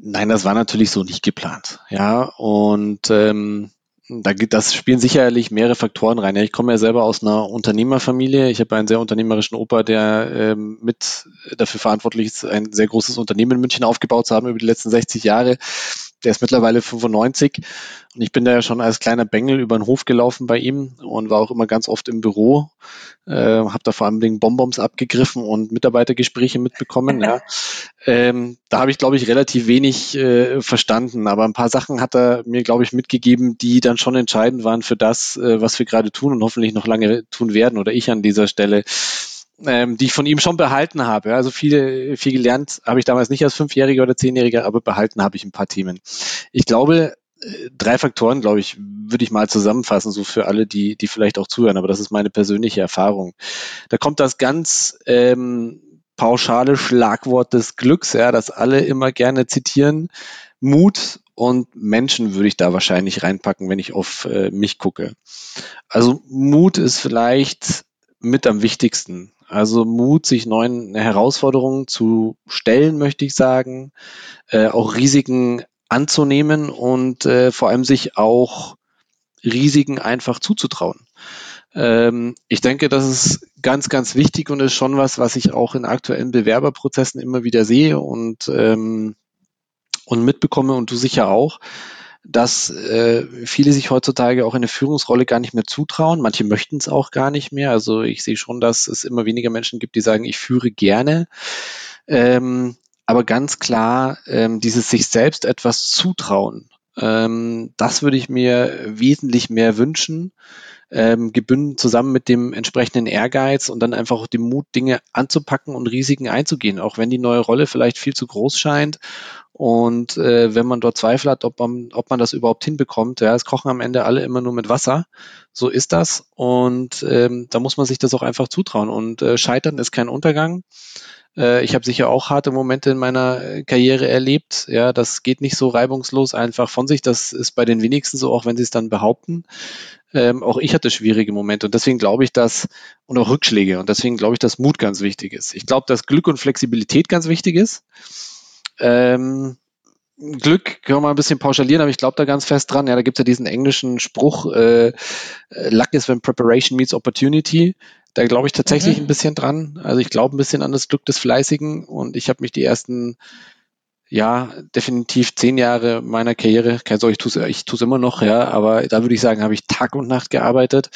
Nein, das war natürlich so nicht geplant. Ja, und ähm, da, das spielen sicherlich mehrere Faktoren rein. Ich komme ja selber aus einer Unternehmerfamilie. Ich habe einen sehr unternehmerischen Opa, der ähm, mit dafür verantwortlich ist, ein sehr großes Unternehmen in München aufgebaut zu haben über die letzten 60 Jahre. Der ist mittlerweile 95 und ich bin da ja schon als kleiner Bengel über den Hof gelaufen bei ihm und war auch immer ganz oft im Büro, äh, habe da vor allem den Bonbons abgegriffen und Mitarbeitergespräche mitbekommen. ja. <laughs> ähm, da habe ich, glaube ich, relativ wenig äh, verstanden, aber ein paar Sachen hat er mir, glaube ich, mitgegeben, die dann schon entscheidend waren für das, äh, was wir gerade tun und hoffentlich noch lange tun werden oder ich an dieser Stelle ähm, die ich von ihm schon behalten habe. Also viele, viel gelernt habe ich damals nicht als Fünfjähriger oder Zehnjähriger, aber behalten habe ich ein paar Themen. Ich glaube, äh, drei Faktoren, glaube ich, würde ich mal zusammenfassen, so für alle, die, die vielleicht auch zuhören, aber das ist meine persönliche Erfahrung. Da kommt das ganz ähm, pauschale Schlagwort des Glücks, ja, das alle immer gerne zitieren. Mut und Menschen würde ich da wahrscheinlich reinpacken, wenn ich auf äh, mich gucke. Also Mut ist vielleicht mit am wichtigsten. Also Mut, sich neuen Herausforderungen zu stellen, möchte ich sagen, äh, auch Risiken anzunehmen und äh, vor allem sich auch Risiken einfach zuzutrauen. Ähm, ich denke, das ist ganz, ganz wichtig und ist schon was, was ich auch in aktuellen Bewerberprozessen immer wieder sehe und, ähm, und mitbekomme und du sicher auch dass äh, viele sich heutzutage auch eine Führungsrolle gar nicht mehr zutrauen. Manche möchten es auch gar nicht mehr. Also ich sehe schon, dass es immer weniger Menschen gibt, die sagen, ich führe gerne. Ähm, aber ganz klar, ähm, dieses sich selbst etwas zutrauen, ähm, das würde ich mir wesentlich mehr wünschen ähm, gebündelt zusammen mit dem entsprechenden Ehrgeiz und dann einfach auch dem Mut, Dinge anzupacken und Risiken einzugehen, auch wenn die neue Rolle vielleicht viel zu groß scheint. Und äh, wenn man dort Zweifel hat, ob man, ob man das überhaupt hinbekommt, ja, es kochen am Ende alle immer nur mit Wasser. So ist das. Und ähm, da muss man sich das auch einfach zutrauen. Und äh, Scheitern ist kein Untergang. Äh, ich habe sicher auch harte Momente in meiner Karriere erlebt. Ja, das geht nicht so reibungslos einfach von sich. Das ist bei den wenigsten so, auch wenn sie es dann behaupten. Ähm, auch ich hatte schwierige Momente und deswegen glaube ich, dass, und auch Rückschläge, und deswegen glaube ich, dass Mut ganz wichtig ist. Ich glaube, dass Glück und Flexibilität ganz wichtig ist. Ähm, Glück können wir mal ein bisschen pauschalieren, aber ich glaube da ganz fest dran. Ja, da gibt es ja diesen englischen Spruch, äh, Luck is when preparation meets opportunity. Da glaube ich tatsächlich mhm. ein bisschen dran. Also ich glaube ein bisschen an das Glück des Fleißigen und ich habe mich die ersten ja, definitiv zehn Jahre meiner Karriere, keine Sorge, ich tue es ich tu's immer noch, ja, aber da würde ich sagen, habe ich Tag und Nacht gearbeitet.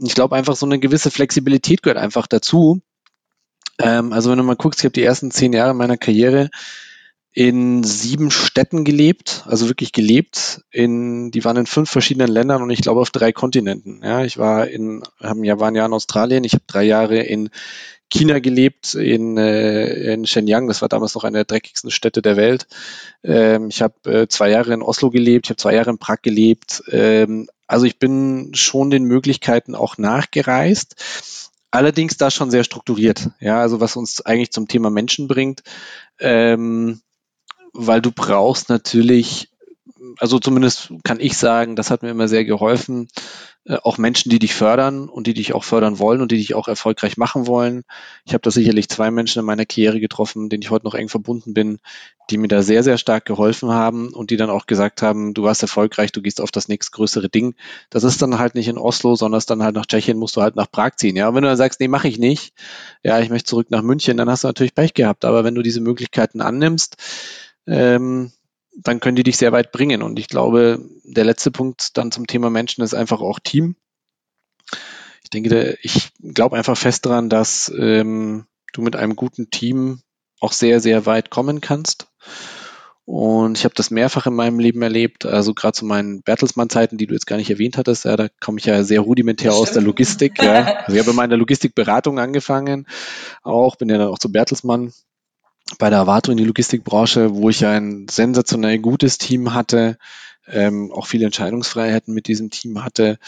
Und ich glaube einfach, so eine gewisse Flexibilität gehört einfach dazu. Ähm, also wenn du mal guckst, ich habe die ersten zehn Jahre meiner Karriere in sieben Städten gelebt, also wirklich gelebt. In, die waren in fünf verschiedenen Ländern und ich glaube auf drei Kontinenten. Ja, ich war in, haben ja waren ja in Australien, ich habe drei Jahre in China gelebt, in, äh, in Shenyang, das war damals noch eine der dreckigsten Städte der Welt. Ähm, ich habe äh, zwei Jahre in Oslo gelebt, ich habe zwei Jahre in Prag gelebt. Ähm, also ich bin schon den Möglichkeiten auch nachgereist. Allerdings da schon sehr strukturiert, ja, also was uns eigentlich zum Thema Menschen bringt, ähm, weil du brauchst natürlich also zumindest kann ich sagen, das hat mir immer sehr geholfen. Äh, auch Menschen, die dich fördern und die dich auch fördern wollen und die dich auch erfolgreich machen wollen. Ich habe da sicherlich zwei Menschen in meiner Karriere getroffen, denen ich heute noch eng verbunden bin, die mir da sehr, sehr stark geholfen haben und die dann auch gesagt haben, du warst erfolgreich, du gehst auf das nächstgrößere Ding. Das ist dann halt nicht in Oslo, sondern ist dann halt nach Tschechien, musst du halt nach Prag ziehen. Ja, und wenn du dann sagst, nee, mache ich nicht, ja, ich möchte zurück nach München, dann hast du natürlich Pech gehabt. Aber wenn du diese Möglichkeiten annimmst, ähm, dann können die dich sehr weit bringen. Und ich glaube, der letzte Punkt dann zum Thema Menschen ist einfach auch Team. Ich denke, ich glaube einfach fest daran, dass ähm, du mit einem guten Team auch sehr, sehr weit kommen kannst. Und ich habe das mehrfach in meinem Leben erlebt, also gerade zu meinen Bertelsmann-Zeiten, die du jetzt gar nicht erwähnt hattest, ja, da komme ich ja sehr rudimentär aus der Logistik. Ja. <laughs> Also ich habe in meiner Logistikberatung angefangen, auch bin ja dann auch zu Bertelsmann bei der Erwartung in die Logistikbranche, wo ich ein sensationell gutes Team hatte, ähm, auch viele Entscheidungsfreiheiten mit diesem Team hatte.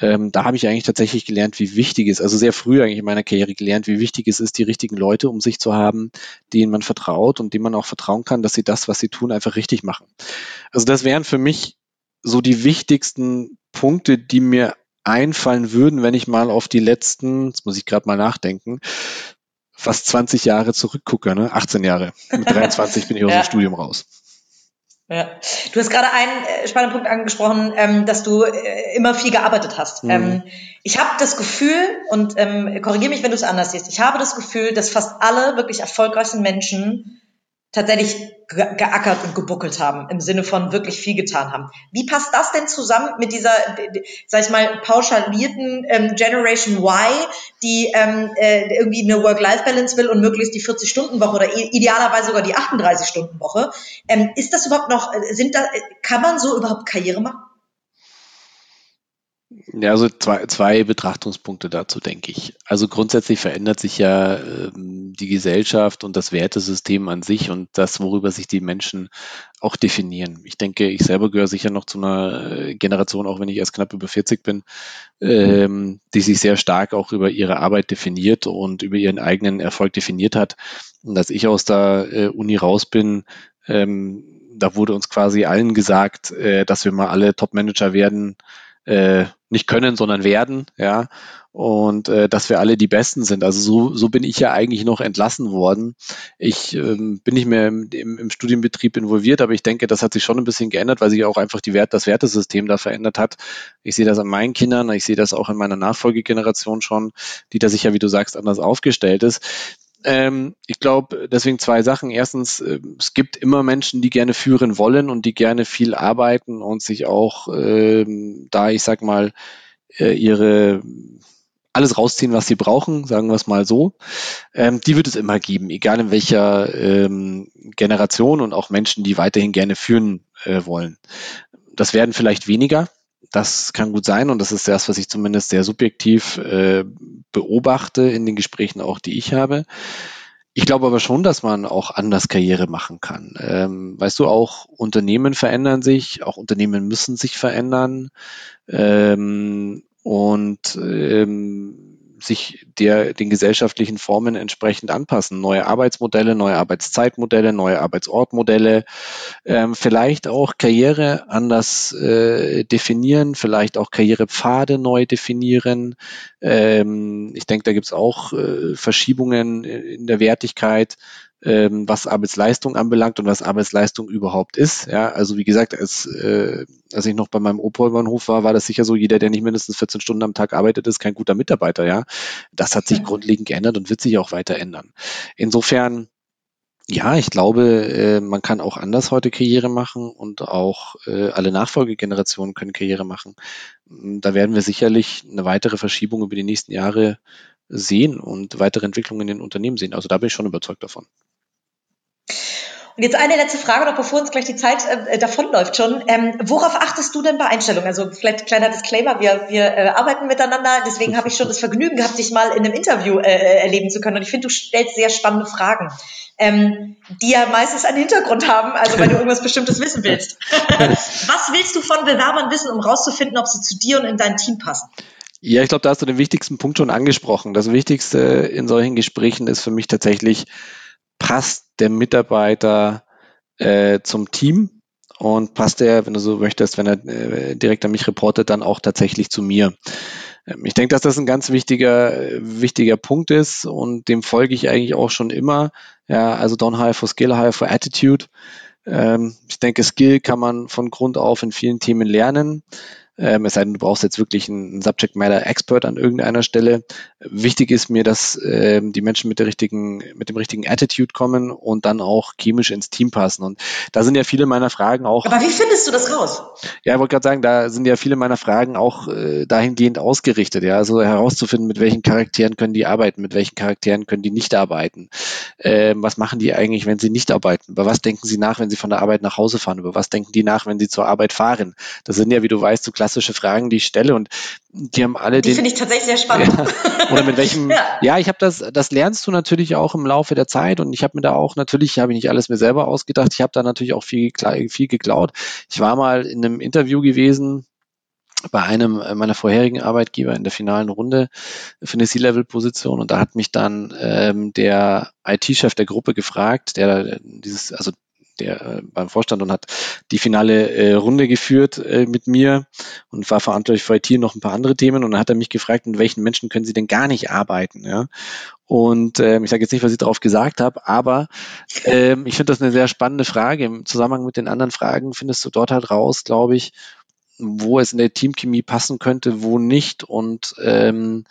Ähm, da habe ich eigentlich tatsächlich gelernt, wie wichtig es, also sehr früh eigentlich in meiner Karriere gelernt, wie wichtig es ist, die richtigen Leute um sich zu haben, denen man vertraut und denen man auch vertrauen kann, dass sie das, was sie tun, einfach richtig machen. Also das wären für mich so die wichtigsten Punkte, die mir einfallen würden, wenn ich mal auf die letzten, jetzt muss ich gerade mal nachdenken, fast 20 Jahre zurückgucke, ne? 18 Jahre. Mit <laughs> 23 bin ich aus dem Studium raus. Ja. Du hast gerade einen äh, spannenden Punkt angesprochen, ähm, dass du äh, immer viel gearbeitet hast. Mhm. Ähm, ich habe das Gefühl, und ähm, korrigiere mich, wenn du es anders siehst, ich habe das Gefühl, dass fast alle wirklich erfolgreichen Menschen tatsächlich geackert und gebuckelt haben, im Sinne von wirklich viel getan haben. Wie passt das denn zusammen mit dieser, sag ich mal, pauschalierten ähm, Generation Y, die ähm, äh, irgendwie eine Work-Life-Balance will und möglichst die 40-Stunden-Woche oder idealerweise sogar die 38-Stunden-Woche? Ähm, ist das überhaupt noch, sind da, kann man so überhaupt Karriere machen? Ja, also zwei, zwei Betrachtungspunkte dazu, denke ich. Also grundsätzlich verändert sich ja ähm, die Gesellschaft und das Wertesystem an sich und das, worüber sich die Menschen auch definieren. Ich denke, ich selber gehöre sicher noch zu einer äh, Generation, auch wenn ich erst knapp über 40 bin, ähm, die sich sehr stark auch über ihre Arbeit definiert und über ihren eigenen Erfolg definiert hat. Und als ich aus der äh, Uni raus bin, ähm, da wurde uns quasi allen gesagt, äh, dass wir mal alle Top-Manager werden äh, nicht können, sondern werden, ja, und äh, dass wir alle die Besten sind. Also so, so bin ich ja eigentlich noch entlassen worden. Ich ähm, bin nicht mehr im, im, im Studienbetrieb involviert, aber ich denke, das hat sich schon ein bisschen geändert, weil sich auch einfach die Wert, das Wertesystem da verändert hat. Ich sehe das an meinen Kindern, ich sehe das auch in meiner Nachfolgegeneration schon, die da sicher, wie du sagst, anders aufgestellt ist. Ähm, ich glaube, deswegen zwei Sachen. Erstens, äh, es gibt immer Menschen, die gerne führen wollen und die gerne viel arbeiten und sich auch ähm, da, ich sag mal, äh, ihre alles rausziehen, was sie brauchen, sagen wir es mal so. Ähm, die wird es immer geben, egal in welcher ähm, Generation und auch Menschen, die weiterhin gerne führen äh, wollen. Das werden vielleicht weniger, das kann gut sein und das ist das, was ich zumindest sehr subjektiv äh, beobachte in den Gesprächen auch, die ich habe. Ich glaube aber schon, dass man auch anders Karriere machen kann. Ähm, weißt du, auch Unternehmen verändern sich, auch Unternehmen müssen sich verändern. Ähm, und ähm, sich der, den gesellschaftlichen Formen entsprechend anpassen. Neue Arbeitsmodelle, neue Arbeitszeitmodelle, neue Arbeitsortmodelle, ähm, vielleicht auch Karriere anders äh, definieren, vielleicht auch Karrierepfade neu definieren. Ähm, ich denke, da gibt es auch äh, Verschiebungen in der Wertigkeit ähm, was Arbeitsleistung anbelangt und was Arbeitsleistung überhaupt ist. Ja, also wie gesagt, als, äh, als ich noch bei meinem Opolbahnhof war, war das sicher so, jeder, der nicht mindestens 14 Stunden am Tag arbeitet, ist kein guter Mitarbeiter. Ja, das hat sich mhm. grundlegend geändert und wird sich auch weiter ändern. Insofern ja, ich glaube, äh, man kann auch anders heute Karriere machen und auch äh, alle Nachfolgegenerationen können Karriere machen. Da werden wir sicherlich eine weitere Verschiebung über die nächsten Jahre sehen und weitere Entwicklungen in den Unternehmen sehen. Also da bin ich schon überzeugt davon. Und jetzt eine letzte Frage, noch bevor uns gleich die Zeit äh, davonläuft schon. Ähm, worauf achtest du denn bei Einstellungen? Also vielleicht kleiner Disclaimer, wir, wir äh, arbeiten miteinander, deswegen habe ich schon das Vergnügen gehabt, dich mal in einem Interview äh, äh, erleben zu können. Und ich finde, du stellst sehr spannende Fragen, ähm, die ja meistens einen Hintergrund haben, also wenn du irgendwas Bestimmtes wissen willst. <laughs> Was willst du von Bewerbern wissen, um rauszufinden, ob sie zu dir und in dein Team passen? Ja, ich glaube, da hast du den wichtigsten Punkt schon angesprochen. Das Wichtigste in solchen Gesprächen ist für mich tatsächlich, passt der Mitarbeiter äh, zum Team und passt er, wenn du so möchtest, wenn er äh, direkt an mich reportet, dann auch tatsächlich zu mir. Ähm, ich denke, dass das ein ganz wichtiger, wichtiger Punkt ist und dem folge ich eigentlich auch schon immer. Ja, also don't hire for skill, hire for attitude. Ähm, ich denke, Skill kann man von Grund auf in vielen Themen lernen. Ähm, es sei denn, du brauchst jetzt wirklich einen Subject Matter Expert an irgendeiner Stelle. Wichtig ist mir, dass ähm, die Menschen mit der richtigen, mit dem richtigen Attitude kommen und dann auch chemisch ins Team passen. Und da sind ja viele meiner Fragen auch. Aber wie findest du das raus? Ja, ich wollte gerade sagen, da sind ja viele meiner Fragen auch äh, dahingehend ausgerichtet, ja, also herauszufinden, mit welchen Charakteren können die arbeiten, mit welchen Charakteren können die nicht arbeiten. Ähm, was machen die eigentlich, wenn sie nicht arbeiten? Über was denken sie nach, wenn sie von der Arbeit nach Hause fahren? Über was denken die nach, wenn sie zur Arbeit fahren? Das sind ja, wie du weißt, so klassische Fragen, die ich stelle und die haben alle die finde ich tatsächlich sehr spannend. Ja, oder mit welchem, <laughs> ja, ja ich habe das, das lernst du natürlich auch im Laufe der Zeit und ich habe mir da auch natürlich, habe ich nicht alles mir selber ausgedacht, ich habe da natürlich auch viel, viel geklaut. Ich war mal in einem Interview gewesen, bei einem meiner vorherigen Arbeitgeber in der finalen Runde für eine C-Level-Position und da hat mich dann ähm, der IT-Chef der Gruppe gefragt, der dieses, also der äh, beim Vorstand und hat die finale äh, Runde geführt äh, mit mir und war verantwortlich für IT und noch ein paar andere Themen. Und dann hat er mich gefragt, mit welchen Menschen können Sie denn gar nicht arbeiten? Ja? Und ähm, ich sage jetzt nicht, was ich darauf gesagt habe, aber ähm, ich finde das eine sehr spannende Frage. Im Zusammenhang mit den anderen Fragen findest du dort halt raus, glaube ich, wo es in der Teamchemie passen könnte, wo nicht und ähm,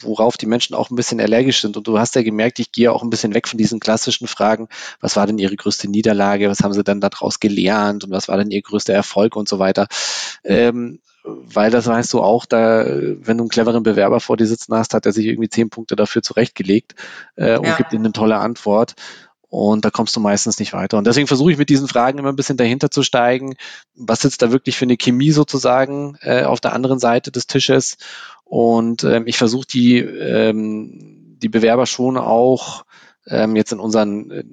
worauf die Menschen auch ein bisschen allergisch sind. Und du hast ja gemerkt, ich gehe auch ein bisschen weg von diesen klassischen Fragen, was war denn ihre größte Niederlage, was haben sie dann daraus gelernt und was war denn ihr größter Erfolg und so weiter. Ähm, weil das weißt du auch, da, wenn du einen cleveren Bewerber vor dir sitzen hast, hat er sich irgendwie zehn Punkte dafür zurechtgelegt äh, und ja. gibt ihnen eine tolle Antwort. Und da kommst du meistens nicht weiter. Und deswegen versuche ich mit diesen Fragen immer ein bisschen dahinter zu steigen. Was sitzt da wirklich für eine Chemie sozusagen äh, auf der anderen Seite des Tisches? Und ähm, ich versuche die, ähm, die Bewerber schon auch ähm, jetzt in unseren, äh,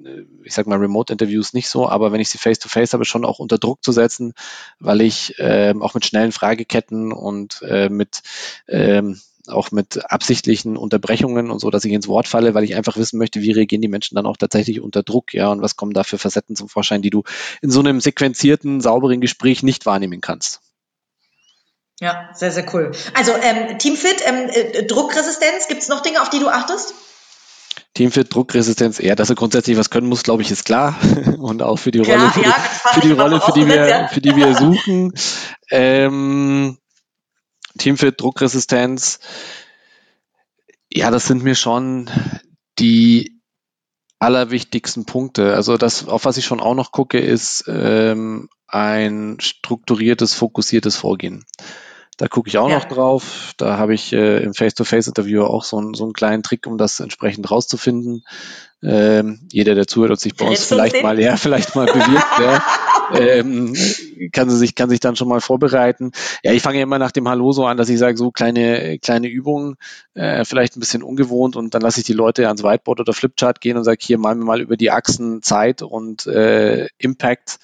ich sag mal, Remote-Interviews nicht so, aber wenn ich sie face-to-face -face habe, schon auch unter Druck zu setzen, weil ich ähm, auch mit schnellen Frageketten und äh, mit ähm, auch mit absichtlichen Unterbrechungen und so, dass ich ins Wort falle, weil ich einfach wissen möchte, wie reagieren die Menschen dann auch tatsächlich unter Druck, ja, und was kommen da für Facetten zum Vorschein, die du in so einem sequenzierten, sauberen Gespräch nicht wahrnehmen kannst. Ja, sehr, sehr cool. Also ähm, Teamfit, ähm, äh, Druckresistenz, gibt es noch Dinge, auf die du achtest? Teamfit, Druckresistenz, eher, dass er grundsätzlich was können muss, glaube ich, ist klar. <laughs> Und auch für die Rolle, ja, für, ja, die, für die Rolle, für die wir, für die wir <laughs> suchen. Ähm, Teamfit, Druckresistenz, ja, das sind mir schon die allerwichtigsten Punkte. Also das, auf was ich schon auch noch gucke, ist ähm, ein strukturiertes, fokussiertes Vorgehen. Da gucke ich auch ja. noch drauf. Da habe ich äh, im Face-to-Face-Interview auch so, so einen kleinen Trick, um das entsprechend rauszufinden. Ähm, jeder, der zuhört und sich bei uns vielleicht mal, ja, vielleicht mal bewirbt, ja, <laughs> ähm, kann sie sich, kann sich dann schon mal vorbereiten. Ja, ich fange ja immer nach dem Hallo so an, dass ich sage, so kleine, kleine Übungen, äh, vielleicht ein bisschen ungewohnt und dann lasse ich die Leute ans Whiteboard oder Flipchart gehen und sage, hier malen wir mal über die Achsen Zeit und äh, Impact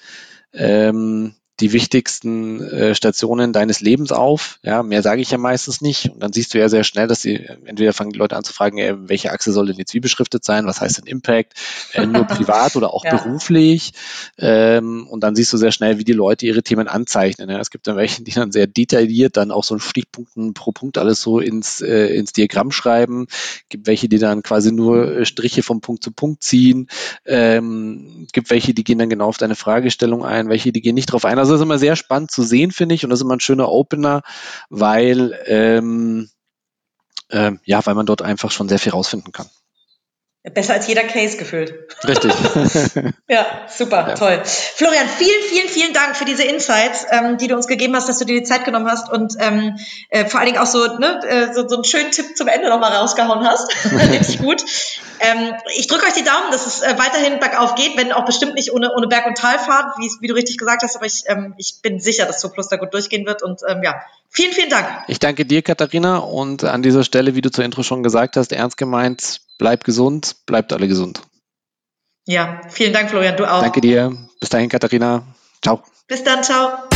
ähm, die wichtigsten äh, Stationen deines Lebens auf. Ja, mehr sage ich ja meistens nicht. Und dann siehst du ja sehr schnell, dass sie entweder fangen die Leute an zu fragen, äh, welche Achse soll denn jetzt wie beschriftet sein? Was heißt denn Impact? Äh, nur <laughs> privat oder auch ja. beruflich? Ähm, und dann siehst du sehr schnell, wie die Leute ihre Themen anzeichnen. Ja, es gibt dann welche, die dann sehr detailliert dann auch so Stichpunkten pro Punkt alles so ins, äh, ins Diagramm schreiben. Gibt welche, die dann quasi nur äh, Striche vom Punkt zu Punkt ziehen. Ähm, gibt welche, die gehen dann genau auf deine Fragestellung ein, welche, die gehen nicht drauf ein. Also das ist immer sehr spannend zu sehen, finde ich. Und das ist immer ein schöner Opener, weil, ähm, äh, ja, weil man dort einfach schon sehr viel rausfinden kann. Besser als jeder Case gefühlt. Richtig. <laughs> ja, super, ja. toll. Florian, vielen, vielen, vielen Dank für diese Insights, ähm, die du uns gegeben hast, dass du dir die Zeit genommen hast und ähm, äh, vor allen Dingen auch so, ne, äh, so, so einen schönen Tipp zum Ende nochmal rausgehauen hast. <laughs> <laughs> Richtig gut. Ähm, ich drücke euch die Daumen, dass es äh, weiterhin bergauf geht, wenn auch bestimmt nicht ohne, ohne Berg- und Talfahrt, wie, wie du richtig gesagt hast, aber ich, ähm, ich bin sicher, dass Plus da gut durchgehen wird und ähm, ja, vielen, vielen Dank. Ich danke dir, Katharina, und an dieser Stelle, wie du zur Intro schon gesagt hast, ernst gemeint, Bleibt gesund, bleibt alle gesund. Ja, vielen Dank, Florian, du auch. Danke dir. Bis dahin, Katharina. Ciao. Bis dann, ciao.